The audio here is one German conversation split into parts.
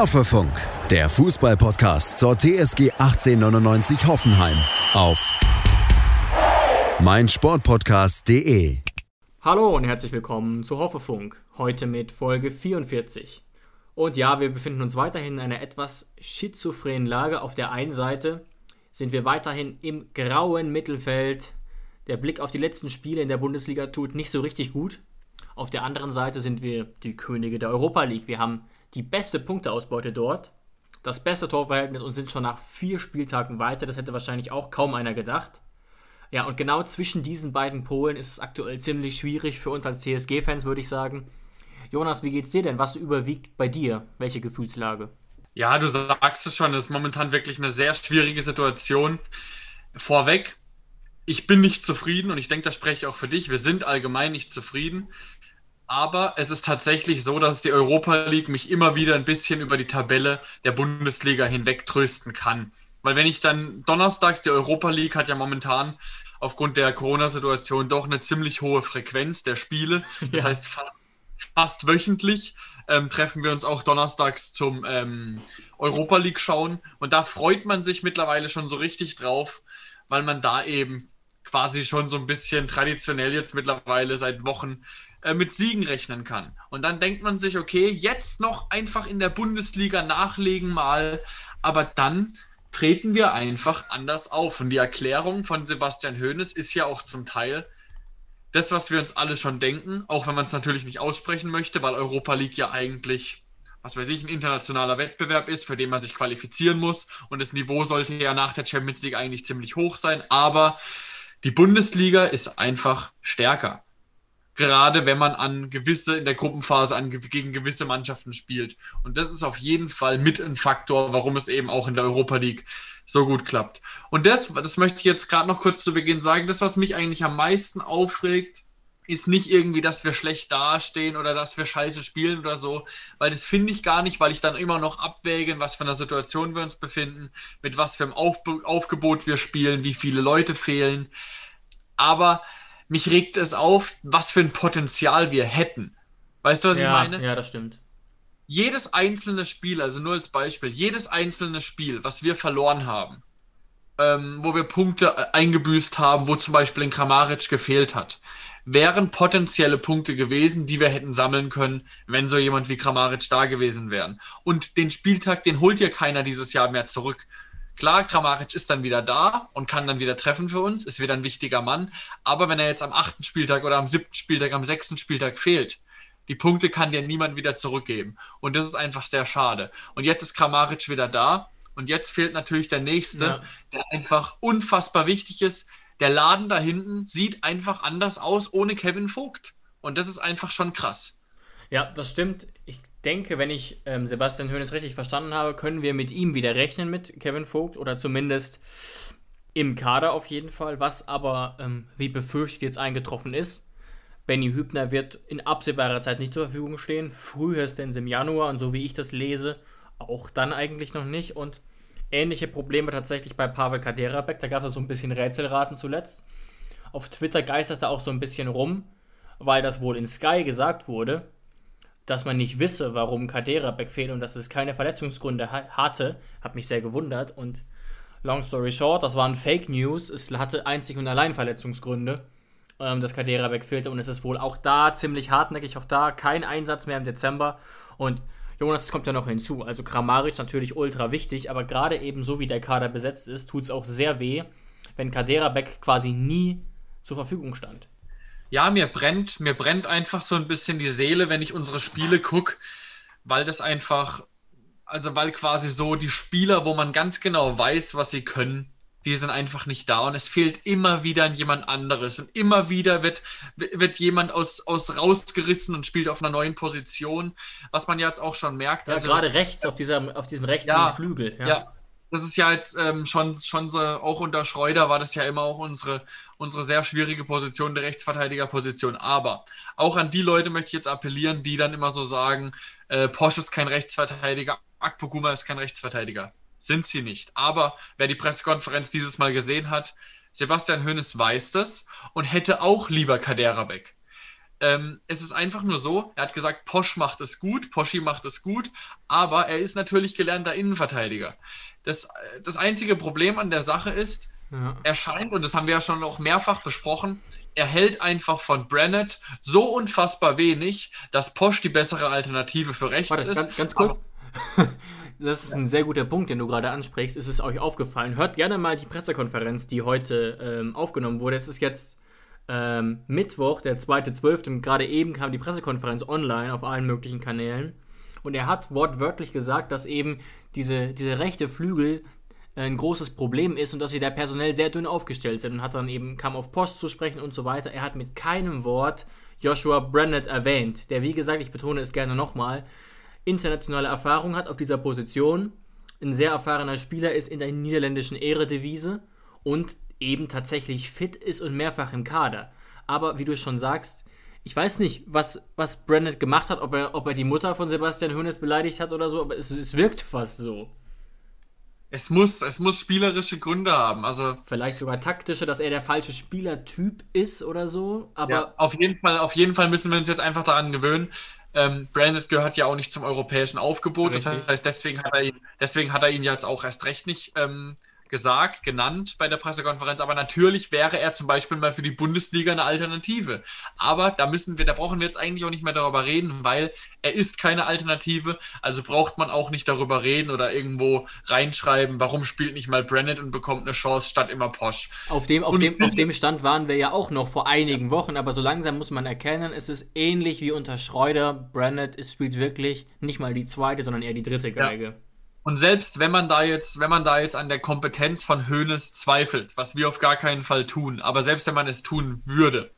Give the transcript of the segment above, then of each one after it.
Hoffefunk, der Fußballpodcast zur TSG 1899 Hoffenheim auf meinsportpodcast.de. Hallo und herzlich willkommen zu Hoffefunk, heute mit Folge 44. Und ja, wir befinden uns weiterhin in einer etwas schizophrenen Lage. Auf der einen Seite sind wir weiterhin im grauen Mittelfeld. Der Blick auf die letzten Spiele in der Bundesliga tut nicht so richtig gut. Auf der anderen Seite sind wir die Könige der Europa League. Wir haben die beste Punkteausbeute dort, das beste Torverhältnis und sind schon nach vier Spieltagen weiter. Das hätte wahrscheinlich auch kaum einer gedacht. Ja, und genau zwischen diesen beiden Polen ist es aktuell ziemlich schwierig für uns als TSG-Fans, würde ich sagen. Jonas, wie geht's dir denn? Was überwiegt bei dir? Welche Gefühlslage? Ja, du sagst es schon, es ist momentan wirklich eine sehr schwierige Situation. Vorweg, ich bin nicht zufrieden und ich denke, das spreche ich auch für dich. Wir sind allgemein nicht zufrieden. Aber es ist tatsächlich so, dass die Europa League mich immer wieder ein bisschen über die Tabelle der Bundesliga hinweg trösten kann. Weil wenn ich dann donnerstags, die Europa League hat ja momentan aufgrund der Corona-Situation doch eine ziemlich hohe Frequenz der Spiele. Das ja. heißt, fast, fast wöchentlich ähm, treffen wir uns auch donnerstags zum ähm, Europa League schauen. Und da freut man sich mittlerweile schon so richtig drauf, weil man da eben quasi schon so ein bisschen traditionell jetzt mittlerweile seit Wochen äh, mit Siegen rechnen kann. Und dann denkt man sich, okay, jetzt noch einfach in der Bundesliga nachlegen mal, aber dann treten wir einfach anders auf. Und die Erklärung von Sebastian Hoeneß ist ja auch zum Teil das, was wir uns alle schon denken, auch wenn man es natürlich nicht aussprechen möchte, weil Europa League ja eigentlich, was weiß ich, ein internationaler Wettbewerb ist, für den man sich qualifizieren muss. Und das Niveau sollte ja nach der Champions League eigentlich ziemlich hoch sein. Aber die Bundesliga ist einfach stärker gerade wenn man an gewisse, in der Gruppenphase an, gegen gewisse Mannschaften spielt. Und das ist auf jeden Fall mit ein Faktor, warum es eben auch in der Europa League so gut klappt. Und das, das möchte ich jetzt gerade noch kurz zu Beginn sagen, das, was mich eigentlich am meisten aufregt, ist nicht irgendwie, dass wir schlecht dastehen oder dass wir scheiße spielen oder so, weil das finde ich gar nicht, weil ich dann immer noch abwäge, in was für einer Situation wir uns befinden, mit was für einem Auf Aufgebot wir spielen, wie viele Leute fehlen. Aber mich regt es auf, was für ein Potenzial wir hätten. Weißt du, was ja, ich meine? Ja, das stimmt. Jedes einzelne Spiel, also nur als Beispiel, jedes einzelne Spiel, was wir verloren haben, ähm, wo wir Punkte äh, eingebüßt haben, wo zum Beispiel ein Kramaric gefehlt hat, wären potenzielle Punkte gewesen, die wir hätten sammeln können, wenn so jemand wie Kramaric da gewesen wären. Und den Spieltag, den holt ja keiner dieses Jahr mehr zurück. Klar, Kramaric ist dann wieder da und kann dann wieder treffen für uns, ist wieder ein wichtiger Mann. Aber wenn er jetzt am achten Spieltag oder am siebten Spieltag, am sechsten Spieltag fehlt, die Punkte kann dir niemand wieder zurückgeben. Und das ist einfach sehr schade. Und jetzt ist Kramaric wieder da. Und jetzt fehlt natürlich der nächste, ja. der einfach unfassbar wichtig ist. Der Laden da hinten sieht einfach anders aus ohne Kevin Vogt. Und das ist einfach schon krass. Ja, das stimmt. Denke, wenn ich ähm, Sebastian Hoeneß richtig verstanden habe, können wir mit ihm wieder rechnen mit Kevin Vogt oder zumindest im Kader auf jeden Fall. Was aber, ähm, wie befürchtet, jetzt eingetroffen ist. Benny Hübner wird in absehbarer Zeit nicht zur Verfügung stehen. Frühestens im Januar und so wie ich das lese, auch dann eigentlich noch nicht. Und ähnliche Probleme tatsächlich bei Pavel Kaderabek. Da gab es so ein bisschen Rätselraten zuletzt. Auf Twitter geisterte auch so ein bisschen rum, weil das wohl in Sky gesagt wurde, dass man nicht wisse, warum Kadera wegfehlt und dass es keine Verletzungsgründe ha hatte, hat mich sehr gewundert. Und long story short, das waren Fake News. Es hatte einzig und allein Verletzungsgründe, ähm, dass Kadera wegfehlte. Und es ist wohl auch da ziemlich hartnäckig, auch da kein Einsatz mehr im Dezember. Und Jonas kommt ja noch hinzu. Also Kramaric natürlich ultra wichtig, aber gerade eben so wie der Kader besetzt ist, tut es auch sehr weh, wenn Kaderabek quasi nie zur Verfügung stand ja, mir brennt, mir brennt einfach so ein bisschen die Seele, wenn ich unsere Spiele gucke, weil das einfach, also weil quasi so die Spieler, wo man ganz genau weiß, was sie können, die sind einfach nicht da und es fehlt immer wieder jemand anderes und immer wieder wird, wird jemand aus, aus rausgerissen und spielt auf einer neuen Position, was man jetzt auch schon merkt. Ja, also, gerade rechts auf, dieser, auf diesem rechten ja, Flügel. Ja. ja das ist ja jetzt ähm, schon, schon so, auch unter Schreuder war das ja immer auch unsere, unsere sehr schwierige Position, der Rechtsverteidigerposition. Aber auch an die Leute möchte ich jetzt appellieren, die dann immer so sagen, äh, Posch ist kein Rechtsverteidiger, Akpoguma ist kein Rechtsverteidiger. Sind sie nicht. Aber wer die Pressekonferenz dieses Mal gesehen hat, Sebastian Hoeneß weiß das und hätte auch lieber Kaderabek. Ähm, es ist einfach nur so, er hat gesagt, Posch macht es gut, Poschi macht es gut, aber er ist natürlich gelernter Innenverteidiger. Das, das einzige Problem an der Sache ist, ja. er scheint, und das haben wir ja schon auch mehrfach besprochen, er hält einfach von Brennett so unfassbar wenig, dass Posch die bessere Alternative für rechts Warte, ist. Ganz, ganz kurz. das ist ein sehr guter Punkt, den du gerade ansprichst. Ist es euch aufgefallen? Hört gerne mal die Pressekonferenz, die heute ähm, aufgenommen wurde. Es ist jetzt ähm, Mittwoch, der 2.12. und gerade eben kam die Pressekonferenz online auf allen möglichen Kanälen. Und er hat wortwörtlich gesagt, dass eben diese, diese rechte Flügel ein großes Problem ist und dass sie da personell sehr dünn aufgestellt sind und hat dann eben, kam auf Post zu sprechen und so weiter. Er hat mit keinem Wort Joshua Brennett erwähnt, der, wie gesagt, ich betone es gerne nochmal, internationale Erfahrung hat auf dieser Position, ein sehr erfahrener Spieler ist in der niederländischen Ehredevise und eben tatsächlich fit ist und mehrfach im Kader. Aber wie du schon sagst, ich weiß nicht, was, was Brennett gemacht hat, ob er, ob er die Mutter von Sebastian Hoeneß beleidigt hat oder so, aber es, es wirkt fast so. Es muss, es muss spielerische Gründe haben. Also Vielleicht sogar taktische, dass er der falsche Spielertyp ist oder so. Aber ja, auf, jeden Fall, auf jeden Fall müssen wir uns jetzt einfach daran gewöhnen. Ähm, Brandon gehört ja auch nicht zum europäischen Aufgebot. Richtig. Das heißt, deswegen hat, er ihn, deswegen hat er ihn jetzt auch erst recht nicht ähm, gesagt, genannt bei der Pressekonferenz, aber natürlich wäre er zum Beispiel mal für die Bundesliga eine Alternative. Aber da müssen wir, da brauchen wir jetzt eigentlich auch nicht mehr darüber reden, weil er ist keine Alternative, also braucht man auch nicht darüber reden oder irgendwo reinschreiben, warum spielt nicht mal Brennett und bekommt eine Chance statt immer Posch. Auf dem, auf, dem, auf dem Stand waren wir ja auch noch vor einigen Wochen, aber so langsam muss man erkennen, es ist ähnlich wie unter Schreuder. Brennett spielt wirklich nicht mal die zweite, sondern eher die dritte Geige. Ja. Und selbst wenn man da jetzt, wenn man da jetzt an der Kompetenz von Hoeneß zweifelt, was wir auf gar keinen Fall tun, aber selbst wenn man es tun würde,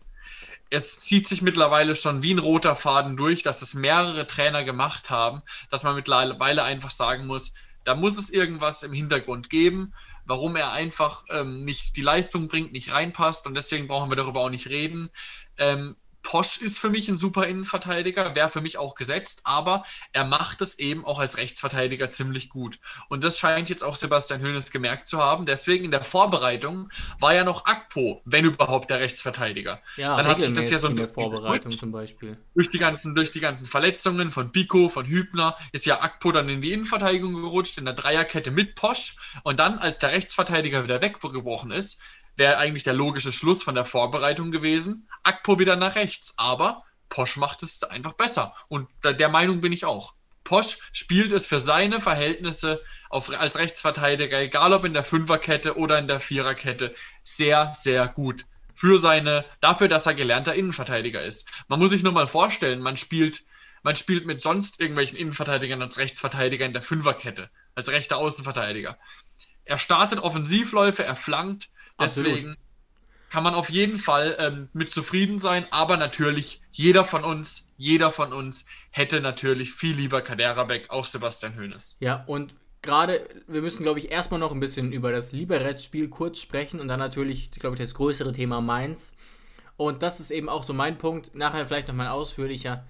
es zieht sich mittlerweile schon wie ein roter Faden durch, dass es mehrere Trainer gemacht haben, dass man mittlerweile einfach sagen muss, da muss es irgendwas im Hintergrund geben, warum er einfach ähm, nicht die Leistung bringt, nicht reinpasst und deswegen brauchen wir darüber auch nicht reden. Ähm, Posch ist für mich ein super Innenverteidiger, wäre für mich auch gesetzt, aber er macht es eben auch als Rechtsverteidiger ziemlich gut. Und das scheint jetzt auch Sebastian Hoeneß gemerkt zu haben. Deswegen in der Vorbereitung war ja noch Akpo, wenn überhaupt der Rechtsverteidiger. Ja, dann hat sich das ja so in der Vorbereitung zum Beispiel. Durch die ganzen, durch die ganzen Verletzungen von Biko, von Hübner, ist ja Akpo dann in die Innenverteidigung gerutscht, in der Dreierkette mit Posch. Und dann, als der Rechtsverteidiger wieder weggebrochen ist, wäre eigentlich der logische Schluss von der Vorbereitung gewesen. Akpo wieder nach rechts, aber Posch macht es einfach besser. Und der Meinung bin ich auch. Posch spielt es für seine Verhältnisse auf, als Rechtsverteidiger, egal ob in der Fünferkette oder in der Viererkette, sehr, sehr gut. Für seine, dafür, dass er gelernter Innenverteidiger ist. Man muss sich nur mal vorstellen, man spielt, man spielt mit sonst irgendwelchen Innenverteidigern als Rechtsverteidiger in der Fünferkette, als rechter Außenverteidiger. Er startet Offensivläufe, er flankt, Deswegen Absolut. kann man auf jeden Fall ähm, mit zufrieden sein, aber natürlich jeder von uns, jeder von uns hätte natürlich viel lieber Kaderabek, auch Sebastian Hoeneß. Ja, und gerade, wir müssen, glaube ich, erstmal noch ein bisschen über das Liberec-Spiel kurz sprechen und dann natürlich, glaube ich, das größere Thema Mainz. Und das ist eben auch so mein Punkt, nachher vielleicht nochmal ausführlicher.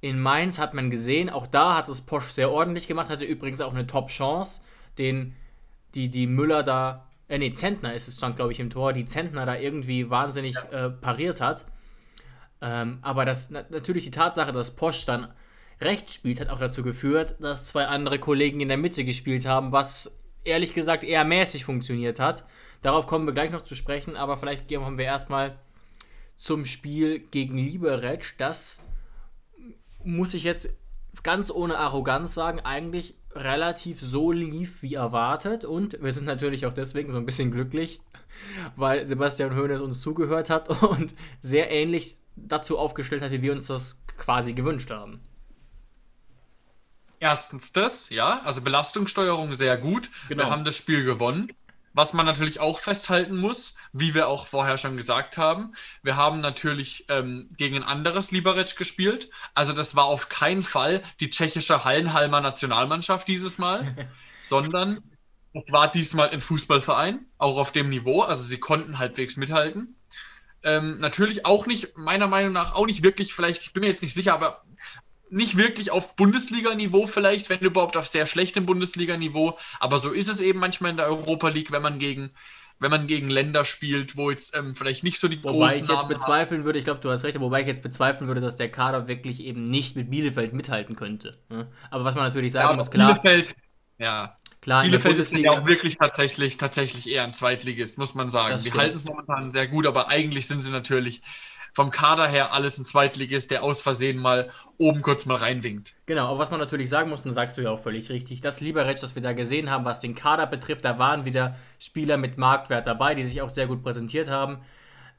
In Mainz hat man gesehen, auch da hat es Posch sehr ordentlich gemacht, hatte übrigens auch eine Top-Chance, den die, die Müller da äh, nee, Zentner ist es, stand glaube ich im Tor, die Zentner da irgendwie wahnsinnig ja. äh, pariert hat. Ähm, aber das, na, natürlich die Tatsache, dass Posch dann rechts spielt, hat auch dazu geführt, dass zwei andere Kollegen in der Mitte gespielt haben, was ehrlich gesagt eher mäßig funktioniert hat. Darauf kommen wir gleich noch zu sprechen, aber vielleicht gehen wir erstmal zum Spiel gegen Liberec. Das muss ich jetzt ganz ohne Arroganz sagen, eigentlich relativ so lief wie erwartet und wir sind natürlich auch deswegen so ein bisschen glücklich, weil Sebastian Hoeneß uns zugehört hat und sehr ähnlich dazu aufgestellt hat, wie wir uns das quasi gewünscht haben. Erstens das, ja, also Belastungssteuerung sehr gut. Genau. Wir haben das Spiel gewonnen. Was man natürlich auch festhalten muss, wie wir auch vorher schon gesagt haben, wir haben natürlich ähm, gegen ein anderes Liberec gespielt. Also das war auf keinen Fall die tschechische Hallenhalmer Nationalmannschaft dieses Mal, sondern es war diesmal ein Fußballverein, auch auf dem Niveau. Also sie konnten halbwegs mithalten. Ähm, natürlich auch nicht, meiner Meinung nach, auch nicht wirklich, vielleicht, ich bin mir jetzt nicht sicher, aber nicht wirklich auf Bundesliga-Niveau vielleicht, wenn überhaupt auf sehr schlechtem Bundesliga-Niveau. Aber so ist es eben manchmal in der Europa League, wenn man gegen, wenn man gegen Länder spielt, wo jetzt ähm, vielleicht nicht so die wobei großen ich jetzt bezweifeln haben. würde, ich glaube, du hast recht, wobei ich jetzt bezweifeln würde, dass der Kader wirklich eben nicht mit Bielefeld mithalten könnte. Ne? Aber was man natürlich sagen ja, muss, klar. Bielefeld, ja. Klar, Bielefeld ist ja auch wirklich tatsächlich, tatsächlich eher ein Zweitligist, muss man sagen. Die halten es momentan sehr gut, aber eigentlich sind sie natürlich vom Kader her alles ein Zweitligist, der aus Versehen mal oben kurz mal reinwinkt. Genau, aber was man natürlich sagen muss, und sagst du ja auch völlig richtig, das Liberec, das wir da gesehen haben, was den Kader betrifft, da waren wieder Spieler mit Marktwert dabei, die sich auch sehr gut präsentiert haben,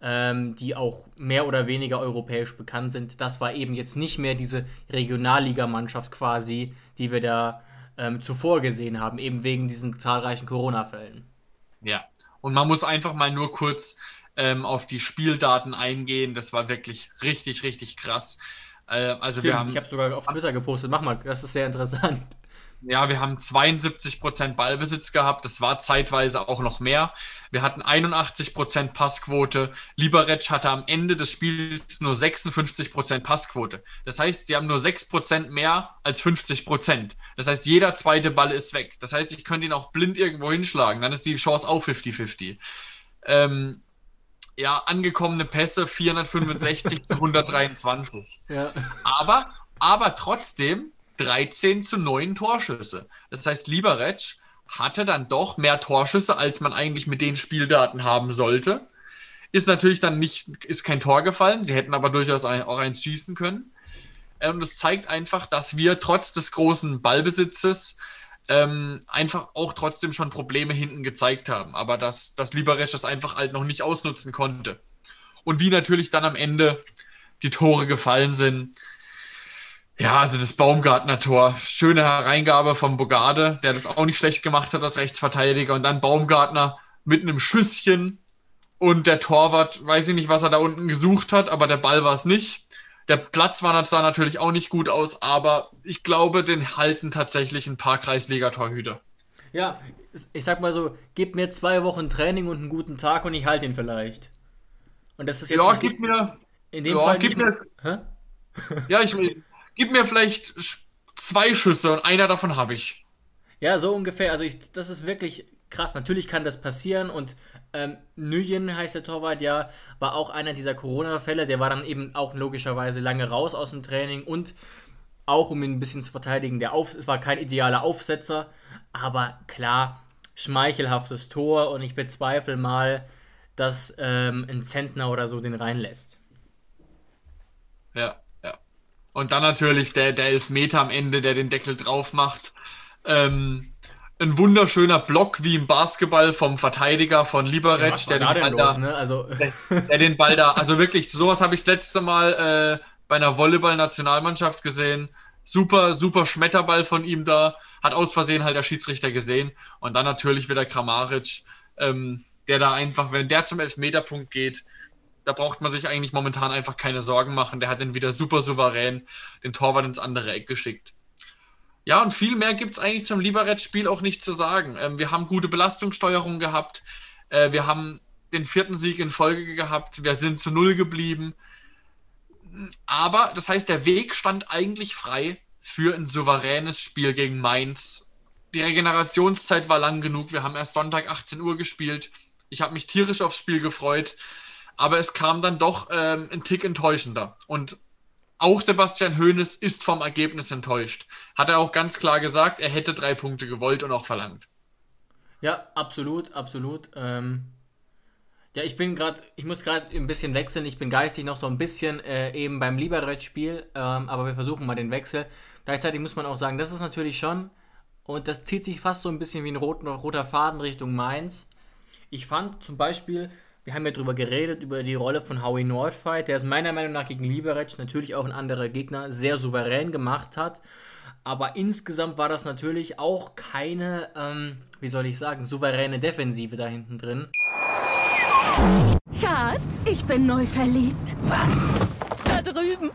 ähm, die auch mehr oder weniger europäisch bekannt sind. Das war eben jetzt nicht mehr diese Regionalligamannschaft quasi, die wir da ähm, zuvor gesehen haben, eben wegen diesen zahlreichen Corona-Fällen. Ja, und man muss einfach mal nur kurz ähm, auf die Spieldaten eingehen. Das war wirklich richtig, richtig krass. Äh, also Stimmt, wir haben, ich habe sogar auf Twitter gepostet. Mach mal, das ist sehr interessant. Ja, wir haben 72% Ballbesitz gehabt. Das war zeitweise auch noch mehr. Wir hatten 81% Passquote. Liberec hatte am Ende des Spiels nur 56% Passquote. Das heißt, sie haben nur 6% mehr als 50%. Das heißt, jeder zweite Ball ist weg. Das heißt, ich könnte ihn auch blind irgendwo hinschlagen. Dann ist die Chance auch 50-50. Ähm, ja, angekommene Pässe 465 zu 123. Ja. Aber, aber trotzdem 13 zu 9 Torschüsse. Das heißt, Liberec hatte dann doch mehr Torschüsse, als man eigentlich mit den Spieldaten haben sollte. Ist natürlich dann nicht, ist kein Tor gefallen. Sie hätten aber durchaus ein, auch eins schießen können. Und das zeigt einfach, dass wir trotz des großen Ballbesitzes ähm, einfach auch trotzdem schon Probleme hinten gezeigt haben. Aber dass, dass Liberec das einfach halt noch nicht ausnutzen konnte. Und wie natürlich dann am Ende die Tore gefallen sind. Ja, also das Baumgartner Tor. Schöne Hereingabe vom Bogarde, der das auch nicht schlecht gemacht hat als Rechtsverteidiger. Und dann Baumgartner mit einem Schüsschen. Und der Torwart, weiß ich nicht, was er da unten gesucht hat, aber der Ball war es nicht. Der Platz war sah natürlich auch nicht gut aus, aber ich glaube, den halten tatsächlich ein paar Kreisliga-Torhüter. Ja, ich sag mal so, gib mir zwei Wochen Training und einen guten Tag und ich halte ihn vielleicht. Und das ist jetzt. Ja, gib mir. In dem ja, Fall gib mir. Hä? ja, ich will. Gib mir vielleicht zwei Schüsse und einer davon habe ich. Ja, so ungefähr. Also ich, das ist wirklich krass. Natürlich kann das passieren und ähm, Nguyen heißt der Torwart, ja, war auch einer dieser Corona-Fälle. Der war dann eben auch logischerweise lange raus aus dem Training und auch um ihn ein bisschen zu verteidigen, der Auf es war kein idealer Aufsetzer, aber klar, schmeichelhaftes Tor und ich bezweifle mal, dass ähm, ein Zentner oder so den reinlässt. Ja, ja. Und dann natürlich der, der Elfmeter am Ende, der den Deckel drauf macht. Ähm, ein wunderschöner Block wie im Basketball vom Verteidiger von Liberec, ja, der, den Ball los, da, ne? also der, der, den Ball da, also wirklich, sowas habe ich das letzte Mal äh, bei einer Volleyball-Nationalmannschaft gesehen. Super, super Schmetterball von ihm da, hat aus Versehen halt der Schiedsrichter gesehen und dann natürlich wieder Kramaric, ähm, der da einfach, wenn der zum Elfmeterpunkt geht, da braucht man sich eigentlich momentan einfach keine Sorgen machen. Der hat den wieder super souverän den Torwart ins andere Eck geschickt. Ja, und viel mehr gibt es eigentlich zum Liberec-Spiel auch nicht zu sagen. Ähm, wir haben gute Belastungssteuerung gehabt. Äh, wir haben den vierten Sieg in Folge gehabt. Wir sind zu Null geblieben. Aber das heißt, der Weg stand eigentlich frei für ein souveränes Spiel gegen Mainz. Die Regenerationszeit war lang genug. Wir haben erst Sonntag 18 Uhr gespielt. Ich habe mich tierisch aufs Spiel gefreut. Aber es kam dann doch ähm, ein Tick enttäuschender. Und auch Sebastian Hoeneß ist vom Ergebnis enttäuscht. Hat er auch ganz klar gesagt, er hätte drei Punkte gewollt und auch verlangt. Ja, absolut, absolut. Ähm, ja, ich bin gerade, ich muss gerade ein bisschen wechseln. Ich bin geistig noch so ein bisschen äh, eben beim Liberec-Spiel, ähm, aber wir versuchen mal den Wechsel. Gleichzeitig muss man auch sagen, das ist natürlich schon, und das zieht sich fast so ein bisschen wie ein rot, roter Faden Richtung Mainz. Ich fand zum Beispiel, wir haben ja darüber geredet, über die Rolle von Howie Nordfight, der es meiner Meinung nach gegen Liberec natürlich auch ein anderer Gegner sehr souverän gemacht hat. Aber insgesamt war das natürlich auch keine, ähm, wie soll ich sagen, souveräne Defensive da hinten drin. Schatz, ich bin neu verliebt. Was?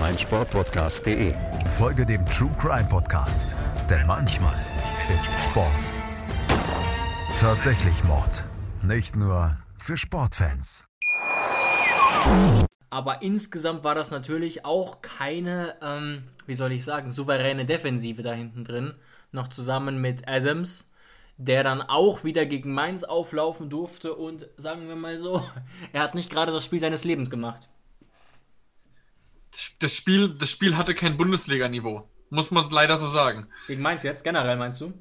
meinsportpodcast.de. Folge dem True Crime Podcast, denn manchmal ist Sport tatsächlich Mord. Nicht nur für Sportfans. Aber insgesamt war das natürlich auch keine, ähm, wie soll ich sagen, souveräne Defensive da hinten drin. Noch zusammen mit Adams, der dann auch wieder gegen Mainz auflaufen durfte und sagen wir mal so, er hat nicht gerade das Spiel seines Lebens gemacht. Das Spiel, das Spiel hatte kein Bundesliga-Niveau. Muss man es leider so sagen. Gegen Mainz jetzt, generell meinst du?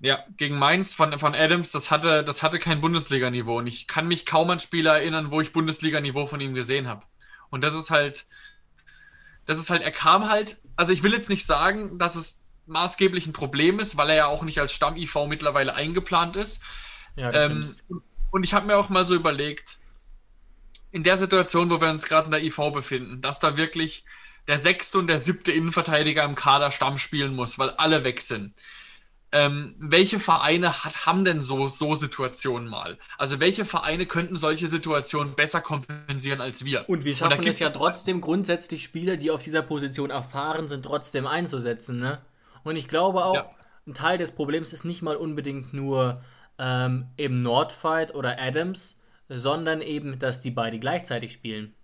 Ja, gegen Mainz von, von Adams, das hatte, das hatte kein Bundesliga-Niveau. Und ich kann mich kaum an Spiele erinnern, wo ich Bundesliga-Niveau von ihm gesehen habe. Und das ist halt, das ist halt, er kam halt, also ich will jetzt nicht sagen, dass es maßgeblich ein Problem ist, weil er ja auch nicht als Stamm-IV mittlerweile eingeplant ist. Ja, ähm, und ich habe mir auch mal so überlegt, in der Situation, wo wir uns gerade in der IV befinden, dass da wirklich der sechste und der siebte Innenverteidiger im Kader Stamm spielen muss, weil alle weg sind. Ähm, welche Vereine hat, haben denn so, so Situationen mal? Also welche Vereine könnten solche Situationen besser kompensieren als wir? Und wir schaffen es ja trotzdem grundsätzlich Spieler, die auf dieser Position erfahren sind, trotzdem einzusetzen, ne? Und ich glaube auch, ja. ein Teil des Problems ist nicht mal unbedingt nur ähm, eben Nordfight oder Adams, sondern eben, dass die beide gleichzeitig spielen.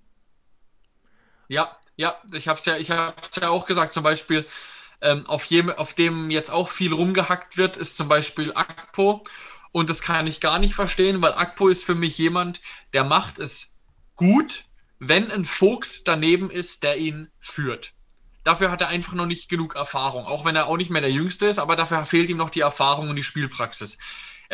Ja, ja, ich habe es ja, hab's ja auch gesagt, zum Beispiel, ähm, auf, jedem, auf dem jetzt auch viel rumgehackt wird, ist zum Beispiel Akpo. Und das kann ich gar nicht verstehen, weil Akpo ist für mich jemand, der macht es gut, wenn ein Vogt daneben ist, der ihn führt. Dafür hat er einfach noch nicht genug Erfahrung, auch wenn er auch nicht mehr der Jüngste ist, aber dafür fehlt ihm noch die Erfahrung und die Spielpraxis.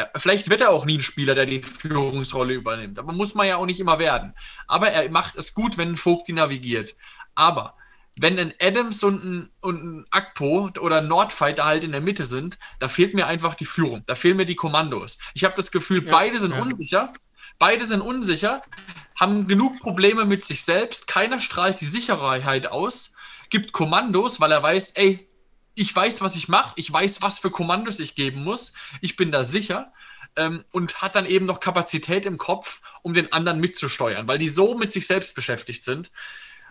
Ja, vielleicht wird er auch nie ein Spieler, der die Führungsrolle übernimmt, aber muss man ja auch nicht immer werden. Aber er macht es gut, wenn ein Vogt die navigiert. Aber wenn ein Adams und ein, und ein Akpo oder ein Nordfighter halt in der Mitte sind, da fehlt mir einfach die Führung, da fehlen mir die Kommandos. Ich habe das Gefühl, ja, beide sind ja. unsicher, beide sind unsicher, haben genug Probleme mit sich selbst, keiner strahlt die Sicherheit aus, gibt Kommandos, weil er weiß, ey, ich weiß, was ich mache, ich weiß, was für Kommandos ich geben muss, ich bin da sicher. Ähm, und hat dann eben noch Kapazität im Kopf, um den anderen mitzusteuern, weil die so mit sich selbst beschäftigt sind,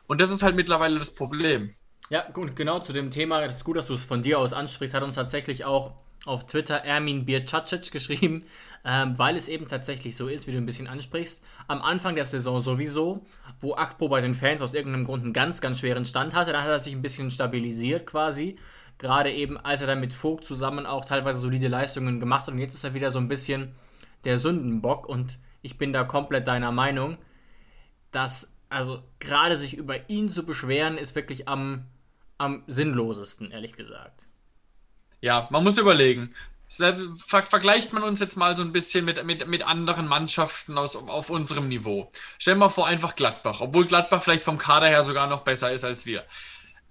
und das ist halt mittlerweile das Problem. Ja, gut, genau zu dem Thema, es ist gut, dass du es von dir aus ansprichst, hat uns tatsächlich auch auf Twitter Ermin Bircacic geschrieben, ähm, weil es eben tatsächlich so ist, wie du ein bisschen ansprichst. Am Anfang der Saison sowieso, wo Akpo bei den Fans aus irgendeinem Grund einen ganz, ganz schweren Stand hatte, dann hat er sich ein bisschen stabilisiert quasi. Gerade eben, als er dann mit Vogt zusammen auch teilweise solide Leistungen gemacht hat. Und jetzt ist er wieder so ein bisschen der Sündenbock. Und ich bin da komplett deiner Meinung, dass also gerade sich über ihn zu beschweren, ist wirklich am, am sinnlosesten, ehrlich gesagt. Ja, man muss überlegen. Ver vergleicht man uns jetzt mal so ein bisschen mit, mit, mit anderen Mannschaften aus, auf unserem Niveau. Stellen wir vor, einfach Gladbach, obwohl Gladbach vielleicht vom Kader her sogar noch besser ist als wir.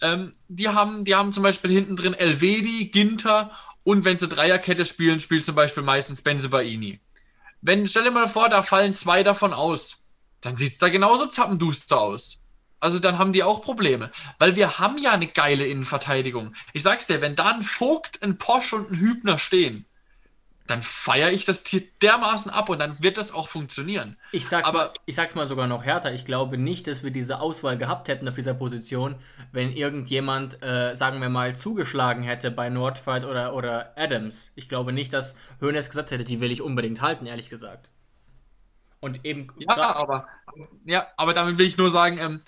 Ähm, die, haben, die haben zum Beispiel hinten drin Elvedi, Ginter und wenn sie Dreierkette spielen, spielt zum Beispiel meistens Benzebaini. Wenn, stell dir mal vor, da fallen zwei davon aus dann sieht es da genauso zappenduster aus. Also dann haben die auch Probleme. Weil wir haben ja eine geile Innenverteidigung. Ich sag's dir, wenn da ein Vogt, ein Porsche und ein Hübner stehen, dann feiere ich das Tier dermaßen ab und dann wird das auch funktionieren. Ich sag's, Aber, mal, ich sag's mal sogar noch härter. Ich glaube nicht, dass wir diese Auswahl gehabt hätten auf dieser Position, wenn irgendjemand, äh, sagen wir mal, zugeschlagen hätte bei Nordfight oder, oder Adams. Ich glaube nicht, dass Hönes gesagt hätte, die will ich unbedingt halten, ehrlich gesagt. Und eben. Ja, aber, ja, aber damit will ich nur sagen, ähm,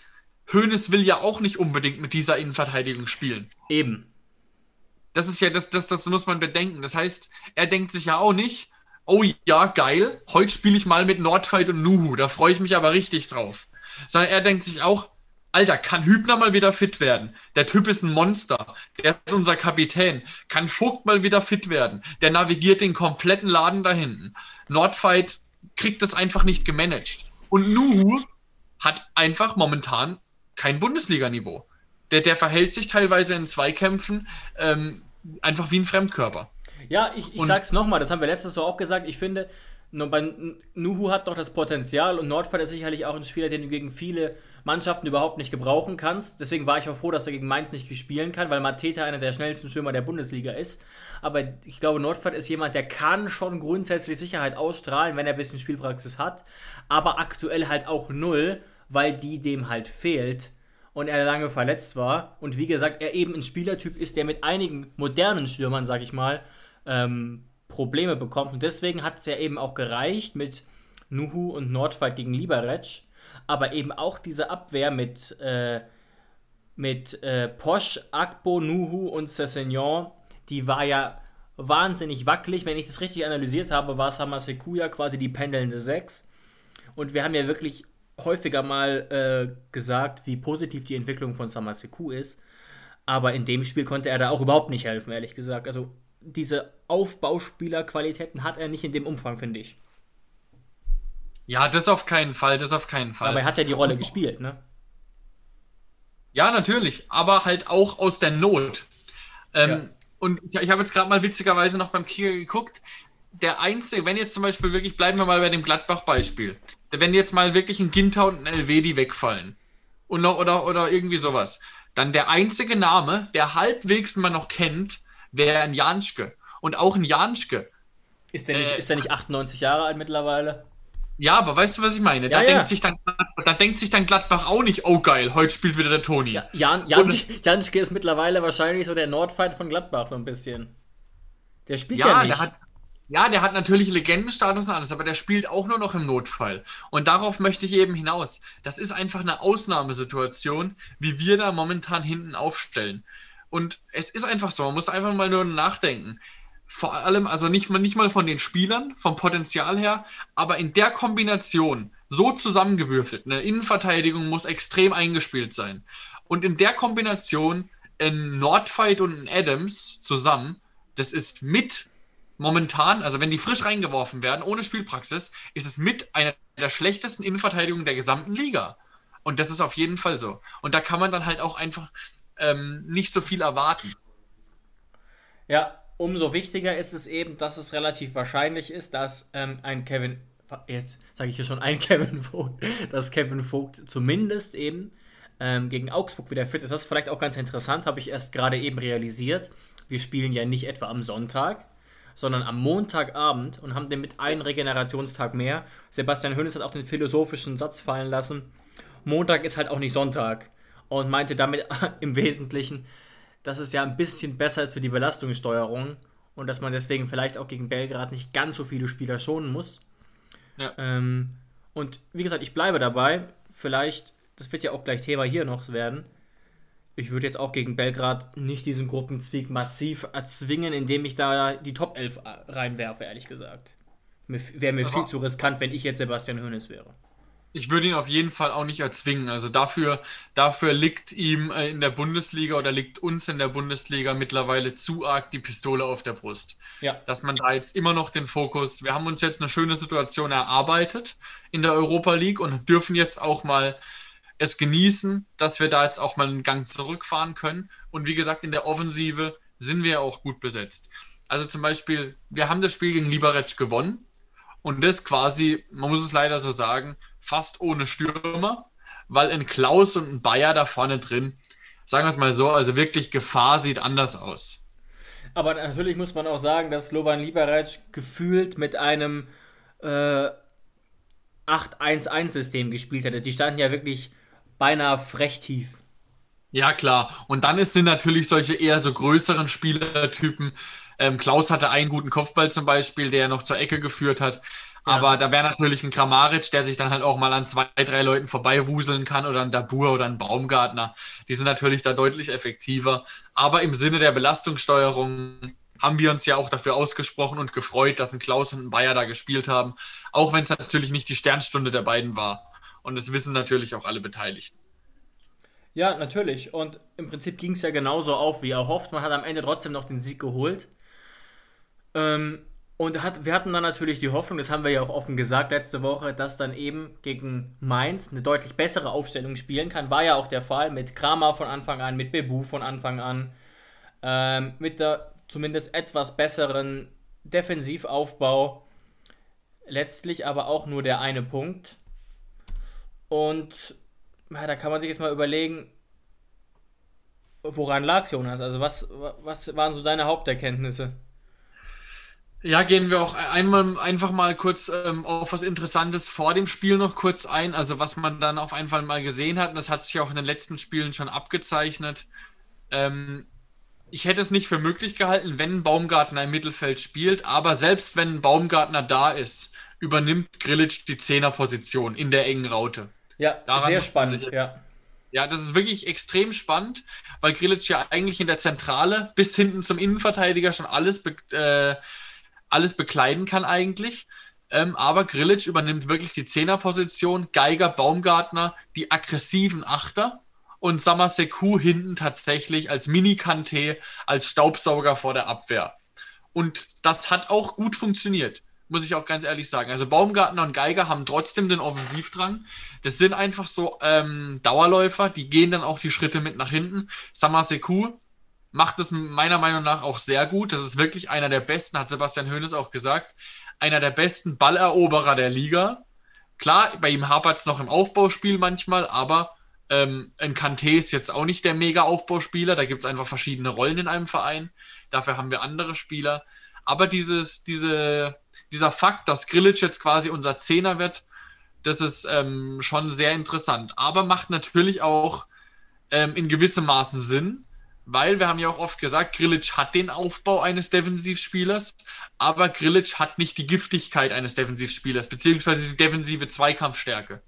Hoeneß will ja auch nicht unbedingt mit dieser Innenverteidigung spielen. Eben. Das ist ja, das, das, das muss man bedenken. Das heißt, er denkt sich ja auch nicht, oh ja, geil, heute spiele ich mal mit Nordfight und Nuhu, da freue ich mich aber richtig drauf. Sondern er denkt sich auch, Alter, kann Hübner mal wieder fit werden? Der Typ ist ein Monster. Der ist unser Kapitän. Kann Vogt mal wieder fit werden? Der navigiert den kompletten Laden da hinten. Nordfight kriegt das einfach nicht gemanagt. Und Nuhu hat einfach momentan kein Bundesliga-Niveau. Der, der verhält sich teilweise in Zweikämpfen ähm, einfach wie ein Fremdkörper. Ja, ich, ich sag's nochmal, das haben wir letztes Jahr auch gesagt. Ich finde, bei Nuhu hat noch das Potenzial und Nordfall ist sicherlich auch ein Spieler, den du gegen viele Mannschaften überhaupt nicht gebrauchen kannst. Deswegen war ich auch froh, dass er gegen Mainz nicht spielen kann, weil Mateta einer der schnellsten Stürmer der Bundesliga ist. Aber ich glaube, Nordfeld ist jemand, der kann schon grundsätzlich Sicherheit ausstrahlen, wenn er ein bisschen Spielpraxis hat. Aber aktuell halt auch null, weil die dem halt fehlt und er lange verletzt war. Und wie gesagt, er eben ein Spielertyp ist, der mit einigen modernen Stürmern, sag ich mal, ähm, Probleme bekommt. Und deswegen hat es ja eben auch gereicht mit Nuhu und Nordfight gegen Liberec. Aber eben auch diese Abwehr mit, äh, mit äh, Posch, Akbo, Nuhu und Cessignon, die war ja wahnsinnig wackelig. Wenn ich das richtig analysiert habe, war Samaseku ja quasi die pendelnde 6. Und wir haben ja wirklich häufiger mal äh, gesagt, wie positiv die Entwicklung von Samaseku ist. Aber in dem Spiel konnte er da auch überhaupt nicht helfen, ehrlich gesagt. Also diese Aufbauspielerqualitäten hat er nicht in dem Umfang, finde ich. Ja, das auf keinen Fall, das auf keinen Fall. Aber er hat ja die Rolle gespielt, ne? Ja, natürlich, aber halt auch aus der Not. Ähm, ja. Und ich, ich habe jetzt gerade mal witzigerweise noch beim Kicker geguckt. Der einzige, wenn jetzt zum Beispiel wirklich, bleiben wir mal bei dem Gladbach-Beispiel, wenn jetzt mal wirklich ein Ginter und ein LW die wegfallen und noch oder, oder irgendwie sowas, dann der einzige Name, der halbwegs man noch kennt, wäre ein Janschke. Und auch ein Janschke. Ist der, nicht, äh, ist der nicht 98 Jahre alt mittlerweile? Ja, aber weißt du, was ich meine? Da, ja, denkt, Sich dann, da denkt sich dann Gladbach auch nicht, oh geil, heute spielt wieder der Toni. Ja, Jan, Jan, Janschke ist mittlerweile wahrscheinlich so der Nordfight von Gladbach, so ein bisschen. Der spielt ja, ja nicht. Der hat, ja, der hat natürlich Legendenstatus und alles, aber der spielt auch nur noch im Notfall. Und darauf möchte ich eben hinaus. Das ist einfach eine Ausnahmesituation, wie wir da momentan hinten aufstellen. Und es ist einfach so, man muss einfach mal nur nachdenken. Vor allem, also nicht mal, nicht mal von den Spielern, vom Potenzial her, aber in der Kombination so zusammengewürfelt. Eine Innenverteidigung muss extrem eingespielt sein. Und in der Kombination ein Nordfight und ein Adams zusammen, das ist mit momentan, also wenn die frisch reingeworfen werden, ohne Spielpraxis, ist es mit einer der schlechtesten Innenverteidigungen der gesamten Liga. Und das ist auf jeden Fall so. Und da kann man dann halt auch einfach ähm, nicht so viel erwarten. Ja, umso wichtiger ist es eben, dass es relativ wahrscheinlich ist, dass ähm, ein Kevin, jetzt sage ich hier schon ein Kevin Vogt, dass Kevin Vogt zumindest eben ähm, gegen Augsburg wieder fit ist. Das ist vielleicht auch ganz interessant, habe ich erst gerade eben realisiert. Wir spielen ja nicht etwa am Sonntag, sondern am Montagabend und haben damit einen Regenerationstag mehr. Sebastian Hönes hat auch den philosophischen Satz fallen lassen. Montag ist halt auch nicht Sonntag und meinte damit im Wesentlichen, dass es ja ein bisschen besser ist für die Belastungssteuerung und dass man deswegen vielleicht auch gegen Belgrad nicht ganz so viele Spieler schonen muss. Ja. Ähm, und wie gesagt, ich bleibe dabei. Vielleicht, das wird ja auch gleich Thema hier noch werden ich würde jetzt auch gegen Belgrad nicht diesen Gruppenzweig massiv erzwingen, indem ich da die Top 11 reinwerfe, ehrlich gesagt. Wäre mir viel zu riskant, wenn ich jetzt Sebastian Hoeneß wäre. Ich würde ihn auf jeden Fall auch nicht erzwingen. Also dafür, dafür liegt ihm äh, in der Bundesliga oder liegt uns in der Bundesliga mittlerweile zu arg die Pistole auf der Brust. Ja. Dass man da jetzt immer noch den Fokus, wir haben uns jetzt eine schöne Situation erarbeitet in der Europa League und dürfen jetzt auch mal es genießen, dass wir da jetzt auch mal einen Gang zurückfahren können. Und wie gesagt, in der Offensive sind wir auch gut besetzt. Also zum Beispiel, wir haben das Spiel gegen Liberec gewonnen und das quasi, man muss es leider so sagen, fast ohne Stürmer, weil ein Klaus und ein Bayer da vorne drin, sagen wir es mal so, also wirklich Gefahr sieht anders aus. Aber natürlich muss man auch sagen, dass Slovan Liberec gefühlt mit einem äh, 8-1-1-System gespielt hatte. Die standen ja wirklich beinahe frech tief. Ja, klar. Und dann sind natürlich solche eher so größeren Spielertypen. Ähm, Klaus hatte einen guten Kopfball zum Beispiel, der noch zur Ecke geführt hat. Aber ja. da wäre natürlich ein Kramaric, der sich dann halt auch mal an zwei, drei Leuten vorbeiwuseln kann oder ein Dabur oder ein Baumgartner. Die sind natürlich da deutlich effektiver. Aber im Sinne der Belastungssteuerung haben wir uns ja auch dafür ausgesprochen und gefreut, dass ein Klaus und ein Bayer da gespielt haben. Auch wenn es natürlich nicht die Sternstunde der beiden war. Und das wissen natürlich auch alle Beteiligten. Ja, natürlich. Und im Prinzip ging es ja genauso auf, wie er hofft. Man hat am Ende trotzdem noch den Sieg geholt. Ähm, und hat, wir hatten dann natürlich die Hoffnung, das haben wir ja auch offen gesagt letzte Woche, dass dann eben gegen Mainz eine deutlich bessere Aufstellung spielen kann. War ja auch der Fall mit Kramer von Anfang an, mit Bebu von Anfang an, ähm, mit der zumindest etwas besseren Defensivaufbau. Letztlich aber auch nur der eine Punkt. Und ja, da kann man sich jetzt mal überlegen, woran lag Jonas? Also was, was waren so deine Haupterkenntnisse? Ja, gehen wir auch einmal einfach mal kurz ähm, auf was Interessantes vor dem Spiel noch kurz ein. Also was man dann auf jeden Fall mal gesehen hat, und das hat sich auch in den letzten Spielen schon abgezeichnet. Ähm, ich hätte es nicht für möglich gehalten, wenn Baumgartner im Mittelfeld spielt, aber selbst wenn Baumgartner da ist, übernimmt Grillitsch die Zehnerposition in der engen Raute. Ja, Daran sehr spannend, sich, ja. Ja, das ist wirklich extrem spannend, weil Grillitsch ja eigentlich in der Zentrale bis hinten zum Innenverteidiger schon alles äh, alles bekleiden kann eigentlich. Ähm, aber Grillitsch übernimmt wirklich die Zehnerposition, Geiger, Baumgartner, die aggressiven Achter und Samaseku hinten tatsächlich als Mini-Kanté, als Staubsauger vor der Abwehr. Und das hat auch gut funktioniert, muss ich auch ganz ehrlich sagen. Also Baumgartner und Geiger haben trotzdem den Offensivdrang. Das sind einfach so ähm, Dauerläufer, die gehen dann auch die Schritte mit nach hinten. Samaseku macht es meiner Meinung nach auch sehr gut. Das ist wirklich einer der besten, hat Sebastian Hoeneß auch gesagt, einer der besten Balleroberer der Liga. Klar, bei ihm hapert es noch im Aufbauspiel manchmal, aber ähm, ein Kanté ist jetzt auch nicht der Mega-Aufbauspieler. Da gibt es einfach verschiedene Rollen in einem Verein. Dafür haben wir andere Spieler. Aber dieses, diese, dieser Fakt, dass Grillitsch jetzt quasi unser Zehner wird, das ist ähm, schon sehr interessant. Aber macht natürlich auch ähm, in gewissem Maßen Sinn, weil wir haben ja auch oft gesagt, Grillitsch hat den Aufbau eines Defensivspielers, aber Grillitsch hat nicht die Giftigkeit eines Defensivspielers, beziehungsweise die defensive Zweikampfstärke.